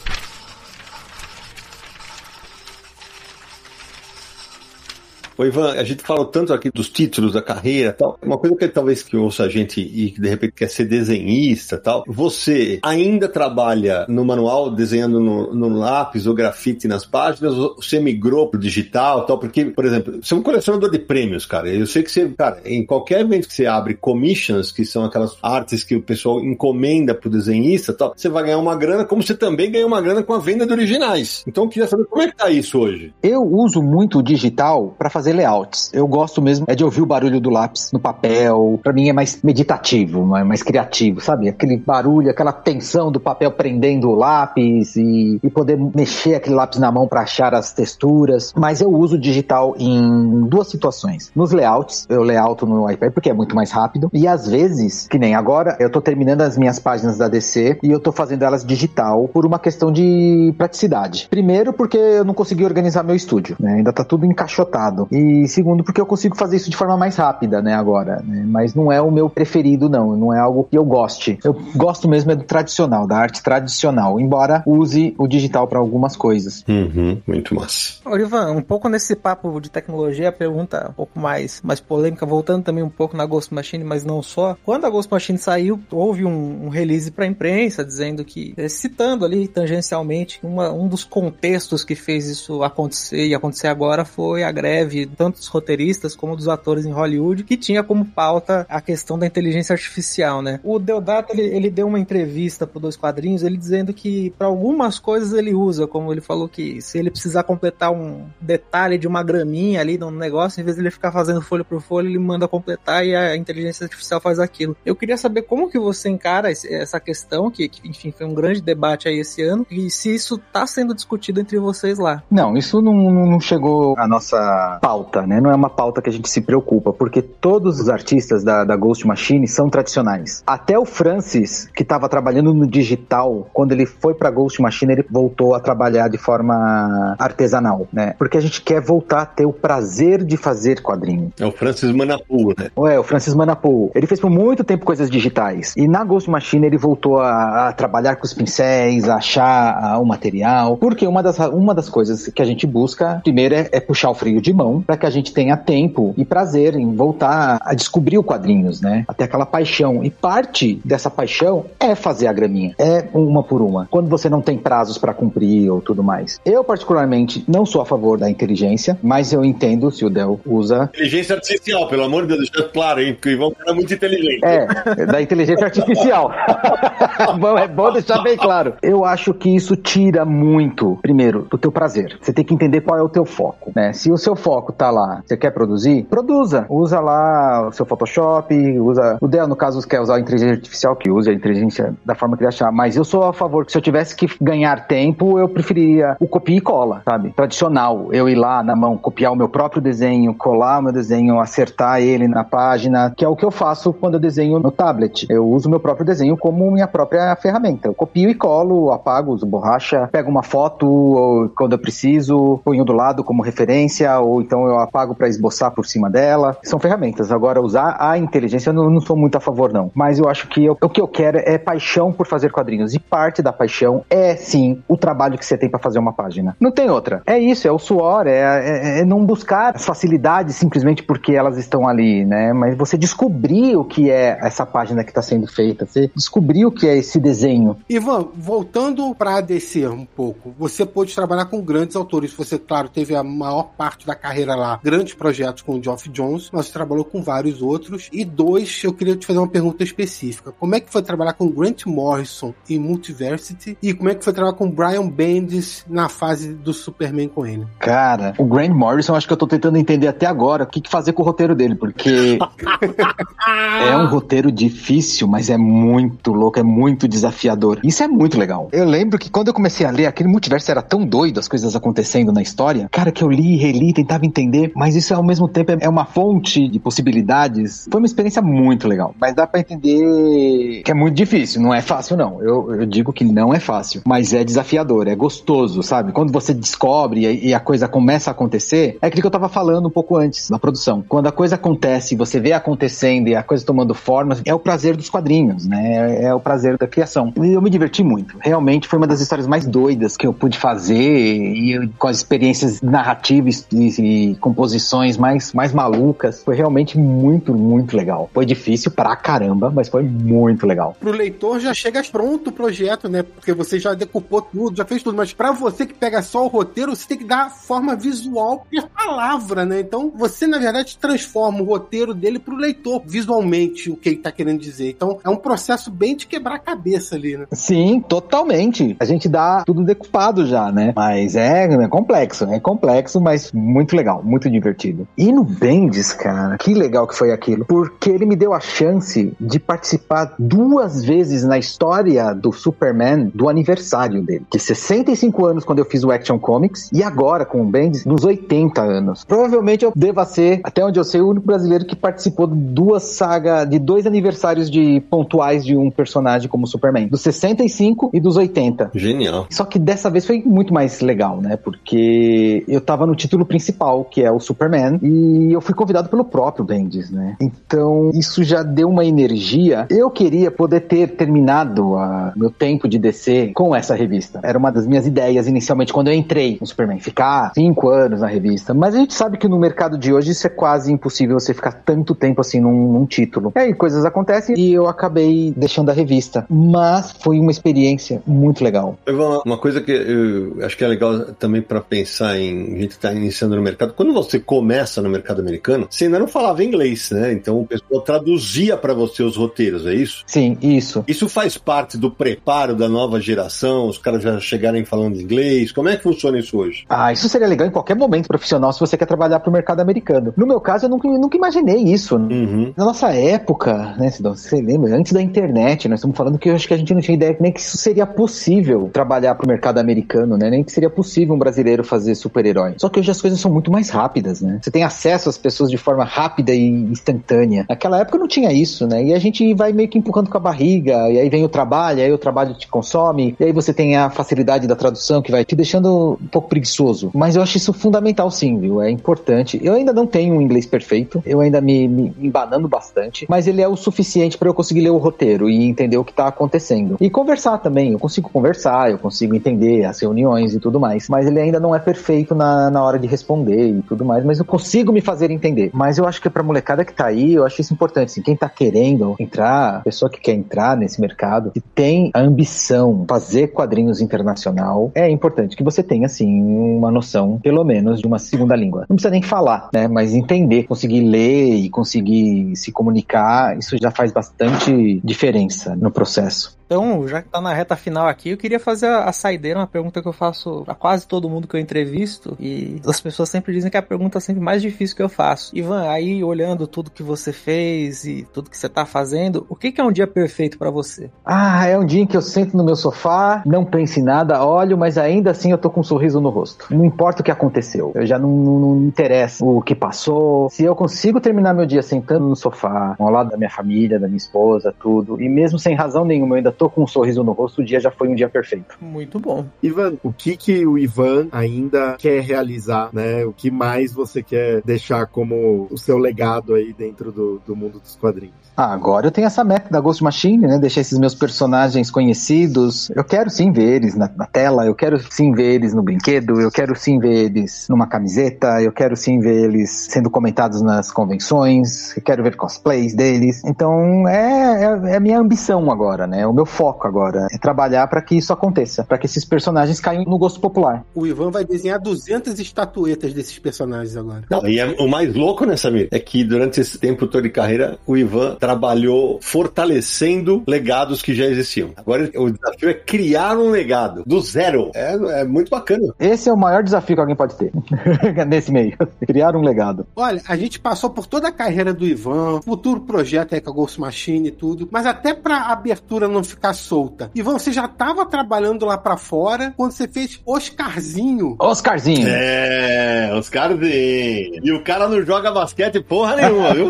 Ô Ivan, a gente falou tanto aqui dos títulos da carreira tal. Uma coisa que talvez que ouça a gente e que de repente quer ser desenhista tal. Você ainda trabalha no manual, desenhando no, no lápis ou grafite nas páginas, você migrou pro digital tal? Porque, por exemplo, você é um colecionador de prêmios, cara. Eu sei que você, cara, em qualquer evento que você abre commissions, que são aquelas artes que o pessoal encomenda pro desenhista tal, você vai ganhar uma grana, como você também ganha uma grana com a venda de originais. Então eu queria saber como é que tá isso hoje. Eu uso muito o digital para fazer layouts. Eu gosto mesmo é de ouvir o barulho do lápis no papel. Para mim é mais meditativo, mais, mais criativo, sabe? Aquele barulho, aquela tensão do papel prendendo o lápis e, e poder mexer aquele lápis na mão para achar as texturas. Mas eu uso digital em duas situações. Nos layouts, eu layouto no iPad porque é muito mais rápido. E às vezes, que nem agora, eu tô terminando as minhas páginas da DC e eu tô fazendo elas digital por uma questão de praticidade. Primeiro, porque eu não consegui organizar meu estúdio, né? Ainda tá tudo encaixotado. Segundo, porque eu consigo fazer isso de forma mais rápida, né, agora. né? Mas não é o meu preferido, não. Não é algo que eu goste. Eu gosto mesmo é do tradicional, da arte tradicional, embora use o digital para algumas coisas. Uhum, muito massa. Olivan, um pouco nesse papo de tecnologia, a pergunta um pouco mais, mais polêmica, voltando também um pouco na Ghost Machine, mas não só. Quando a Ghost Machine saiu, houve um, um release pra imprensa dizendo que, eh, citando ali tangencialmente, uma- um dos contextos que fez isso acontecer e acontecer agora foi a greve, tanto dos roteiristas como dos atores em Hollywood, que tinha como pauta a questão da inteligência artificial, né? O Deodato, ele, ele deu uma entrevista pro Dois Quadrinhos, ele dizendo que para algumas coisas ele usa, como ele falou que se ele precisar completar um detalhe de uma graminha ali no negócio, em vez de ele ficar fazendo folha por folha, ele manda completar e a inteligência artificial faz aquilo. Eu queria saber como que você encara essa questão, que, que, enfim, foi um grande debate aí esse ano, e se isso tá sendo discutido entre vocês lá. Não, isso não não chegou à nossa pauta, né? Não é uma pauta que a gente se preocupa, porque todos os artistas da, da Ghost Machine são tradicionais. Até o Francis, que estava trabalhando no digital, quando ele foi pra Ghost Machine, ele voltou a trabalhar de forma artesanal, né? Porque a gente quer voltar a ter o prazer de fazer quadrinho. É o Francis Manapu, né? Ué, o Francis Manapu, ele fez por muito tempo coisas digitais. E na Ghost Machine ele voltou a, a trabalhar com os pincéis, a achar ah, o material. Porque uma das, uma das coisas que a gente busca, primeiro, é, é puxar o freio de mão para que a gente tenha tempo e prazer em voltar a descobrir o quadrinhos, né? Até aquela paixão. E parte dessa paixão é fazer a graminha. É uma por uma. Quando você não tem prazos para cumprir ou tudo mais. Eu, particularmente, não sou a favor da inteligência, mas eu entendo se o Del usa Inteligência artificial, pelo amor de Deus, deixa claro, hein? Porque o Ivan é muito inteligente. É, da inteligência artificial. Bom, é bom deixar bem claro. Eu acho que isso tira muito, primeiro, do teu prazer. Você tem que entender qual é o teu foco, né? Se o seu foco tá lá, você quer produzir, produza. Usa lá o seu Photoshop, usa... O Del, no caso, quer usar a inteligência artificial, que use a inteligência da forma que ele achar. Mas eu sou a favor que se eu tivesse que ganhar tempo, eu preferia o copia e cola, sabe? Tradicional. Eu ir lá na mão, copiar o meu próprio desenho, colar o meu desenho, acertar ele na página, que é o que eu faço quando eu desenho no tablet. Eu uso meu próprio desenho como minha própria ferramenta. Eu copio e colo, apago, uso borracha, pego uma foto quando eu preciso, ponho do lado como referência, ou então então eu apago para esboçar por cima dela. São ferramentas. Agora, usar a inteligência, eu não, sou muito a favor, não. Mas eu acho que eu, o que eu quero é paixão por fazer quadrinhos. E parte da paixão é, sim, o trabalho que você tem para fazer uma página. Não tem outra. É isso, é o suor, é, é, é não buscar as facilidades simplesmente porque elas estão ali, né? Mas você descobrir o que é essa página que está sendo feita, você descobrir o que é esse desenho. Ivan, voltando para DC um pouco, você pôde trabalhar com grandes autores. Você, claro, teve a maior parte da carreira lá, grandes projetos com o Geoff Jones, mas você trabalhou com vários outros. E dois, eu queria te fazer uma pergunta específica. Como é que foi trabalhar com Grant Morrison em Multiversity? E como é que foi trabalhar com Brian Bendis na fase do Superman com ele? Cara, o Grant Morrison, acho que eu tô tentando entender até agora o que, que fazer com o roteiro dele, porque é um roteiro difícil, mas é muito louco, é muito desafiador. Isso é muito legal. Eu lembro que quando eu comecei a ler, aquele multiverso era tão doido, as coisas acontecendo na história, cara, que eu li, reli, tentava entender, mas isso ao mesmo tempo é uma fonte de possibilidades. Foi uma experiência muito legal, mas dá para entender que é muito difícil, não é fácil não. Eu, eu, digo que não é fácil, mas é desafiador, é gostoso, sabe? Quando você descobre e a coisa começa a acontecer, é aquilo que eu tava falando um pouco antes, na produção. Quando a coisa acontece, você vê acontecendo e a coisa tomando forma, é o prazer dos quadrinhos, né? É o prazer da criação. E eu me diverti muito. Realmente foi uma das histórias mais doidas que eu pude fazer e com as experiências narrativas e, e composições mais, mais malucas. Foi realmente muito, muito legal. Foi difícil pra caramba, mas foi muito legal. Pro leitor já chega pronto o projeto, né? Porque você já decupou tudo, já fez tudo. Mas pra você que pega só o roteiro, você tem que dar forma visual e palavra, né? Então você, na verdade, transforma o roteiro dele pro leitor visualmente o que ele tá querendo dizer. Então é um processo bem de quebrar a cabeça ali, né? Sim, totalmente. A gente dá tudo decupado já, né? Mas é, é complexo, é complexo, mas muito legal, muito divertido. E no Bendis, cara, que legal que foi aquilo, porque ele me deu a chance de participar duas vezes na história do Superman do aniversário dele, de 65 anos quando eu fiz o Action Comics e agora com o Bendis dos 80 anos. Provavelmente eu deva ser, até onde eu sei, o único brasileiro que participou de duas sagas, de dois aniversários de pontuais de um personagem como Superman, dos 65 e dos 80. Genial. Só que dessa vez foi muito mais legal, né? Porque eu tava no título principal, que é o Superman, e eu fui convidado pelo próprio Bendis, né? Então, isso já deu uma energia. Eu queria poder ter terminado a meu tempo de DC com essa revista. Era uma das minhas ideias inicialmente quando eu entrei no Superman, ficar cinco anos na revista. Mas a gente sabe que no mercado de hoje isso é quase impossível você ficar tanto tempo assim num, num título. E aí coisas acontecem e eu acabei deixando a revista. Mas foi uma experiência muito legal. Uma coisa que eu acho que é legal também para pensar em a gente estar tá iniciando no mercado. Quando você começa no mercado americano, você ainda não falava inglês, né? Então o pessoal traduzia para você os roteiros, é isso? Sim, isso. Isso faz parte do preparo da nova geração, os caras já chegarem falando inglês. Como é que funciona isso hoje? Ah, isso seria legal em qualquer momento profissional se você quer trabalhar para o mercado americano. No meu caso, eu nunca, nunca imaginei isso. Uhum. Na nossa época, né, Sidão, você lembra? Antes da internet, nós estamos falando que eu acho que a gente não tinha ideia nem que isso seria possível trabalhar para o mercado americano, né? Nem que seria possível um brasileiro fazer super-herói. Só que hoje as coisas são muito mais rápidas, né? Você tem acesso às pessoas de forma rápida e instantânea. Naquela época não tinha isso, né? E a gente vai meio que empurrando com a barriga, e aí vem o trabalho, aí o trabalho te consome, e aí você tem a facilidade da tradução que vai te deixando um pouco preguiçoso. Mas eu acho isso fundamental sim, viu? É importante. Eu ainda não tenho um inglês perfeito, eu ainda me, me embanando bastante, mas ele é o suficiente para eu conseguir ler o roteiro e entender o que tá acontecendo. E conversar também, eu consigo conversar, eu consigo entender as reuniões e tudo mais, mas ele ainda não é perfeito na, na hora de responder e tudo mais, mas eu consigo me fazer entender. Mas eu acho que pra molecada que tá aí, eu acho isso importante, assim, quem tá querendo entrar, pessoa que quer entrar nesse mercado, que tem a ambição fazer quadrinhos internacional, é importante que você tenha, assim, uma noção, pelo menos, de uma segunda língua. Não precisa nem falar, né, mas entender, conseguir ler e conseguir se comunicar, isso já faz bastante diferença no processo. Então, já que tá na reta final aqui, eu queria fazer a, saideira, uma pergunta que eu faço pra quase todo mundo que eu entrevisto. E as pessoas sempre dizem que é a pergunta sempre mais difícil que eu faço. Ivan, aí olhando tudo que você fez e tudo que você tá fazendo, o que, que é um dia perfeito para você? Ah, é um dia em que eu sento no meu sofá, não penso em nada, olho, mas ainda assim eu tô com um sorriso no rosto. Não importa o que aconteceu, eu já não, não, não interessa o que passou. Se eu consigo terminar meu dia sentando no sofá, ao lado da minha família, da minha esposa, tudo, e mesmo sem razão nenhuma eu ainda tô com um sorriso no rosto, o dia já foi um dia perfeito. Muito bom. Ivan, o que que o Ivan ainda quer realizar, né? O que mais você quer deixar como o seu legado aí dentro do, do mundo dos quadrinhos? Ah, agora eu tenho essa meta da Ghost Machine, né? Deixar esses meus personagens conhecidos. Eu quero sim ver eles na, na, tela, eu quero sim ver eles no brinquedo, eu quero sim ver eles numa camiseta, eu quero sim ver eles sendo comentados nas convenções, eu quero ver cosplays deles. Então é, é, é a minha ambição agora, né? O meu foco agora é trabalhar para que isso aconteça, para que esses personagens caiam no gosto popular. O Ivan vai desenhar 200 estatuetas desses personagens agora. Não, e é, o mais louco, né, Samir? É que durante esse tempo todo de carreira, o Ivan trabalhou fortalecendo legados que já existiam. Agora o desafio é criar um legado do zero. É, é muito bacana. Esse é o maior desafio que alguém pode ter nesse meio. criar um legado. Olha, a gente passou por toda a carreira do Ivan, futuro projeto aí com a Ghost Machine e tudo, mas até pra abertura não ficar solta. Ivan, você já tava trabalhando lá pra fora quando você fez Oscarzinho. Oscarzinho. É, Oscarzinho. E o cara não joga basquete porra nenhuma, viu?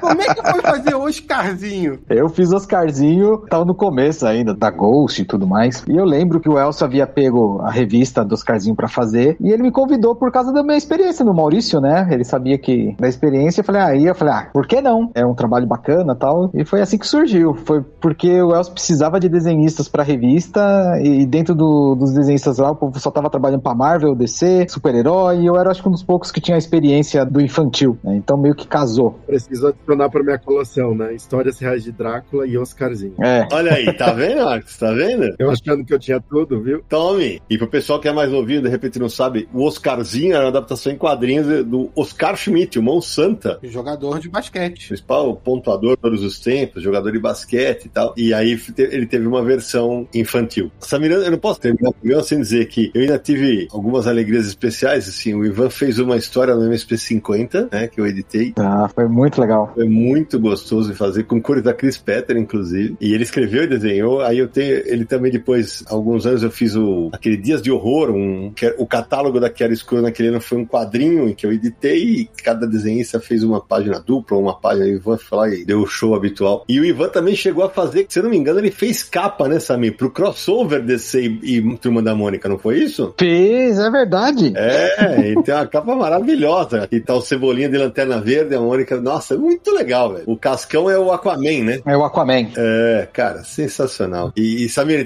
Como é que foi fazer Oscarzinho? Eu fiz Oscarzinho, tava no começo ainda, da Ghost e tudo mais. E eu lembro que o Elcio havia pego a revista do Oscarzinho pra fazer, e ele me convidou por causa da minha experiência no Maurício, né? Ele sabia que da experiência, eu falei, aí ah, eu falei, ah, por que não? É um trabalho bacana tal. E foi assim que surgiu. Foi porque o Elcio precisava de desenhistas pra revista, e dentro do, dos desenhistas lá, o povo só tava trabalhando pra Marvel, DC, super-herói, e eu era acho que um dos poucos que tinha a experiência do infantil, né? Então meio que casou. Preciso adicionar pra minha coleção, né? Histórias reais de Drácula e Oscarzinho. É. Olha aí, tá vendo, Marcos? Tá vendo? Eu achando que eu tinha tudo, viu? Tome! E pro pessoal que é mais novinho, de repente não sabe, o Oscarzinho era uma adaptação em quadrinhos do Oscar Schmidt, o Mão Santa. Jogador de basquete. Principal pontuador todos os tempos, jogador de basquete e tal. E aí ele teve uma versão infantil. Samir, eu não posso terminar o programa sem dizer que eu ainda tive algumas alegrias especiais, assim, o Ivan fez uma história no MSP50, né, que eu editei. Ah, foi muito legal. Foi muito gostoso de fazer, com cores da Chris Petter, inclusive. E ele escreveu e desenhou. Aí eu tenho, ele também depois, alguns anos eu fiz o, aquele Dias de Horror, um, que, o catálogo da Chiara Escuro naquele ano foi um quadrinho em que eu editei e cada desenhista fez uma página dupla, uma página, o Ivan foi lá e deu o show habitual. E o Ivan também chegou a fazer, se eu não me engano, ele fez capa, né, Samir, pro crossover DC e, e Turma da Mônica, não foi isso? Fez, é verdade. É, e tem uma capa maravilhosa. E tá o Cebolinha de Lanterna Verde, a Mônica, nossa, é muito legal, velho. O Cascão é o Aquaman, né? É o Aquaman. É, cara, sensacional. E, e Samir,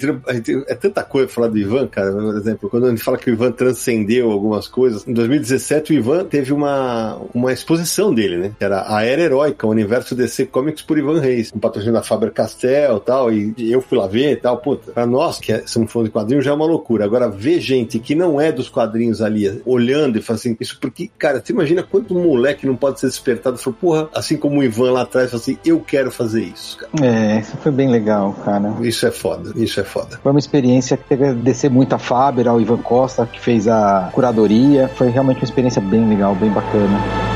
é tanta coisa falar do Ivan, cara. Por exemplo, quando a gente fala que o Ivan transcendeu algumas coisas, em 2017 o Ivan teve uma, uma exposição dele, né? Que era a Era Heróica, o universo DC Comics por Ivan Reis, com patrocínio da Faber-Castell e tal, e eu fui lá ver e tal, puta. Pra nós, que é, somos fãs de quadrinhos, já é uma loucura. Agora, ver gente que não é dos quadrinhos ali, olhando e falando assim, isso porque, cara, você imagina quanto moleque não pode ser despertado e falou, porra, assim como o Ivan lá atrás, assim, eu quero fazer isso, cara. É, isso foi bem legal, cara. Isso é foda, isso é foda. Foi uma experiência que teve descer muito a Faber, ao Ivan Costa, que fez a curadoria. Foi realmente uma experiência bem legal, bem bacana.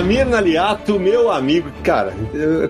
Samir Naliato, meu amigo, cara,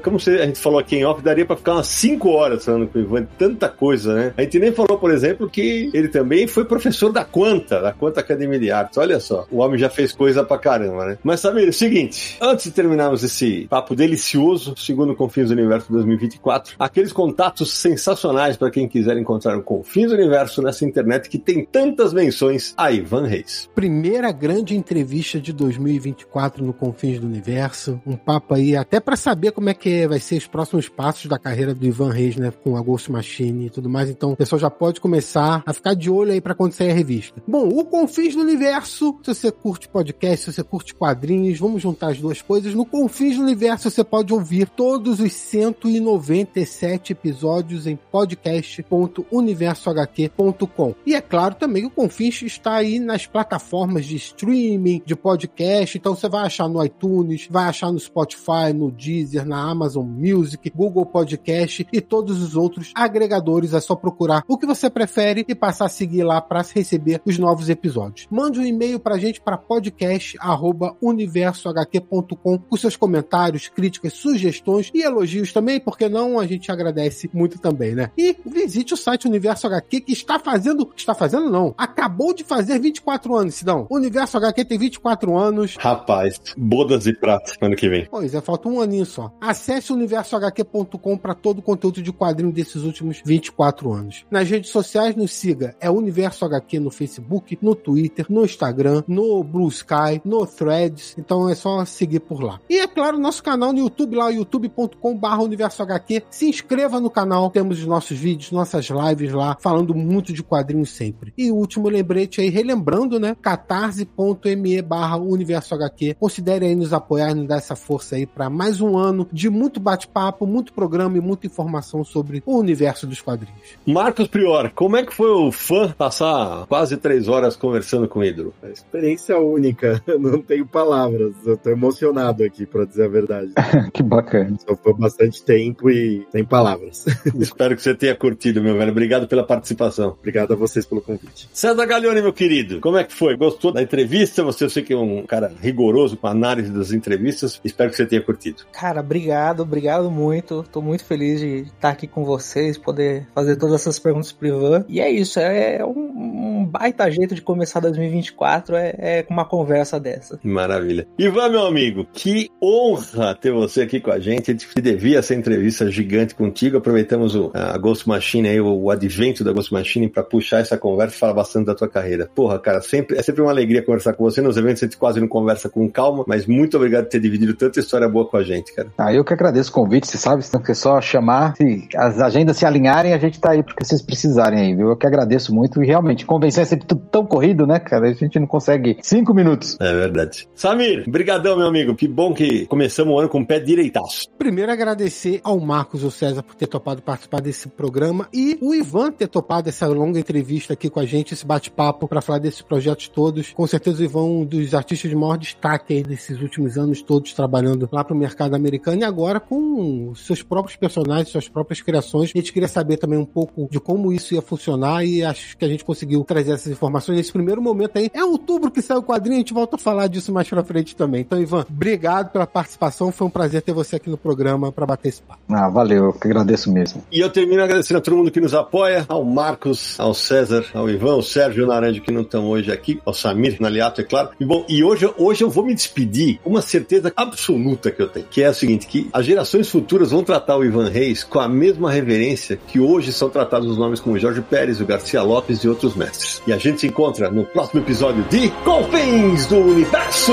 como a gente falou aqui em off, daria pra ficar umas 5 horas falando com o Ivan, tanta coisa, né? A gente nem falou, por exemplo, que ele também foi professor da Quanta, da Quanta Academia de Artes. Olha só, o homem já fez coisa pra caramba, né? Mas, Samir, é o seguinte, antes de terminarmos esse papo delicioso, segundo Confins do Universo 2024, aqueles contatos sensacionais para quem quiser encontrar o Confins do Universo nessa internet que tem tantas menções a Ivan Reis. Primeira grande entrevista de 2024 no Confins do Universo. Um papo aí até para saber como é que vai ser os próximos passos da carreira do Ivan Reis, né? Com a Ghost Machine e tudo mais. Então, o pessoal já pode começar a ficar de olho aí para quando sair a revista. Bom, o Confins do Universo, se você curte podcast, se você curte quadrinhos, vamos juntar as duas coisas. No Confins do Universo, você pode ouvir todos os 197 episódios em podcast.universohq.com. E é claro também que o Confins está aí nas plataformas de streaming, de podcast. Então, você vai achar no iTunes iTunes, vai achar no Spotify, no Deezer, na Amazon Music, Google Podcast e todos os outros agregadores. É só procurar o que você prefere e passar a seguir lá para receber os novos episódios. Mande um e-mail pra gente para podcast@universohq.com com seus comentários, críticas, sugestões e elogios também, porque não a gente agradece muito também, né? E visite o site Universo HQ que está fazendo, está fazendo não, acabou de fazer 24 anos, Sidão. Universo HQ tem 24 anos. Rapaz, bodas e pratos ano que vem. Pois é, falta um aninho só. Acesse universohq.com para todo o conteúdo de quadrinho desses últimos 24 anos. Nas redes sociais, nos siga. É Universo HQ no Facebook, no Twitter, no Instagram, no Blue Sky, no Threads. Então é só seguir por lá. E é claro, nosso canal no YouTube, lá, youtube.com.br Universo HQ. Se inscreva no canal, temos os nossos vídeos, nossas lives lá, falando muito de quadrinhos sempre. E o último lembrete aí, relembrando, né? catarse.me barra Universo HQ. Considere aí nos apoiar, nos dar essa força aí para mais um ano de muito bate-papo, muito programa e muita informação sobre o universo dos quadrinhos. Marcos Prior, como é que foi o fã passar quase três horas conversando com o Hidro? Experiência única, não tenho palavras. Eu tô emocionado aqui, para dizer a verdade. que bacana. Só foi bastante tempo e sem palavras. Espero que você tenha curtido, meu velho. Obrigado pela participação. Obrigado a vocês pelo convite. César Gaglione, meu querido, como é que foi? Gostou da entrevista? Você eu sei que é um cara rigoroso com a análise das entrevistas. Espero que você tenha curtido. Cara, obrigado, obrigado muito. Tô muito feliz de estar aqui com vocês, poder fazer todas essas perguntas pro Ivan. E é isso, é um, um baita jeito de começar 2024, é, é com uma conversa dessa. Maravilha. Ivan, meu amigo, que honra ter você aqui com a gente. A gente devia essa entrevista gigante contigo. Aproveitamos o, a Ghost Machine aí, o, o advento da Ghost Machine para puxar essa conversa e falar bastante da tua carreira. Porra, cara, sempre, é sempre uma alegria conversar com você. Nos eventos a gente quase não conversa com calma, mas muito obrigado por ter dividido tanta história boa com a gente, cara. Ah, eu que agradeço o convite, você sabe, se não é só chamar, se as agendas se alinharem, a gente tá aí porque vocês precisarem aí, viu? Eu que agradeço muito e realmente, convencer é sempre tudo tão corrido, né, cara? A gente não consegue cinco minutos. É verdade. Samir, brigadão, meu amigo. Que bom que começamos o ano com o pé direitaço. Primeiro agradecer ao Marcos ou César por ter topado participar desse programa e o Ivan ter topado essa longa entrevista aqui com a gente, esse bate-papo para falar desses projetos todos. Com certeza o Ivan é um dos artistas de maior destaque aí desses últimos anos todos trabalhando lá pro mercado americano e agora com seus próprios personagens, suas próprias criações. A gente queria saber também um pouco de como isso ia funcionar e acho que a gente conseguiu trazer essas informações nesse primeiro momento aí. É outubro que sai o quadrinho, a gente volta a falar disso mais pra frente também. Então, Ivan, obrigado pela participação. Foi um prazer ter você aqui no programa para bater esse papo. Ah, valeu, eu que agradeço mesmo. E eu termino agradecendo a todo mundo que nos apoia, ao Marcos, ao César, ao Ivan, ao Sérgio Naranjo que não estão hoje aqui, ao Samir Naliato, é claro. E bom, e hoje, hoje eu vou me despedir uma certeza absoluta que eu tenho, que é a seguinte, que as gerações futuras vão tratar o Ivan Reis com a mesma reverência que hoje são tratados os nomes como Jorge Pérez, o Garcia Lopes e outros mestres. E a gente se encontra no próximo episódio de Confins do Universo!